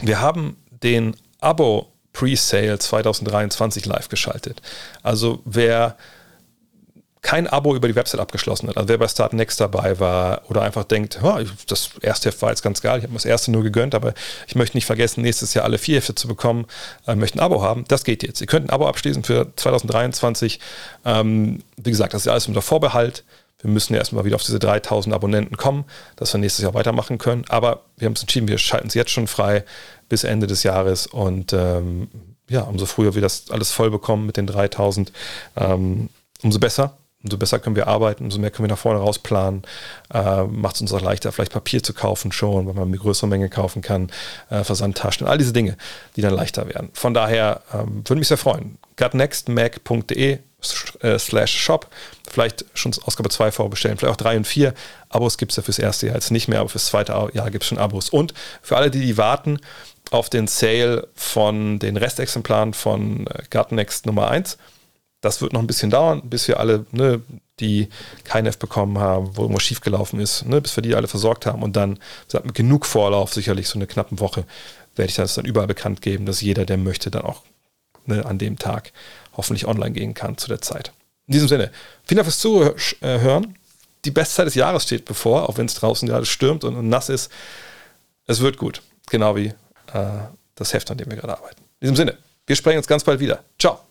wir haben den Abo Pre-Sale 2023 live geschaltet. Also wer kein Abo über die Website abgeschlossen hat, also wer bei Start Next dabei war oder einfach denkt, das erste Heft war jetzt ganz geil, ich habe mir das erste nur gegönnt, aber ich möchte nicht vergessen, nächstes Jahr alle vier Hefte zu bekommen, äh, möchte ein Abo haben, das geht jetzt. Ihr könnt ein Abo abschließen für 2023. Ähm, wie gesagt, das ist alles unter Vorbehalt. Wir müssen ja erstmal wieder auf diese 3000 Abonnenten kommen, dass wir nächstes Jahr weitermachen können. Aber wir haben es entschieden, wir schalten es jetzt schon frei bis Ende des Jahres und ähm, ja, umso früher wir das alles voll bekommen mit den 3000, ähm, umso besser. Umso besser können wir arbeiten, umso mehr können wir nach vorne raus planen. Äh, Macht es uns auch leichter, vielleicht Papier zu kaufen schon, weil man eine größere Menge kaufen kann, äh, Versandtaschen, all diese Dinge, die dann leichter werden. Von daher ähm, würde mich sehr freuen. gutnextmac.de äh, slash shop. Vielleicht schon Ausgabe 2 vorbestellen, vielleicht auch 3 und 4. Abos gibt es ja fürs erste Jahr jetzt nicht mehr, aber fürs zweite Jahr gibt es schon Abos. Und für alle, die, die warten auf den Sale von den Restexemplaren von äh, Gartennext Nummer 1, das wird noch ein bisschen dauern, bis wir alle, ne, die F bekommen haben, wo irgendwas schiefgelaufen ist, ne, bis wir die alle versorgt haben und dann mit genug Vorlauf, sicherlich so eine knappe Woche, werde ich das dann überall bekannt geben, dass jeder, der möchte, dann auch ne, an dem Tag hoffentlich online gehen kann zu der Zeit. In diesem Sinne, vielen Dank fürs Zuhören. Die Bestzeit des Jahres steht bevor, auch wenn es draußen gerade stürmt und, nass ist. Es wird gut, genau wie äh, das Heft, an dem wir gerade arbeiten. In diesem Sinne, wir sprechen uns ganz bald wieder. Ciao.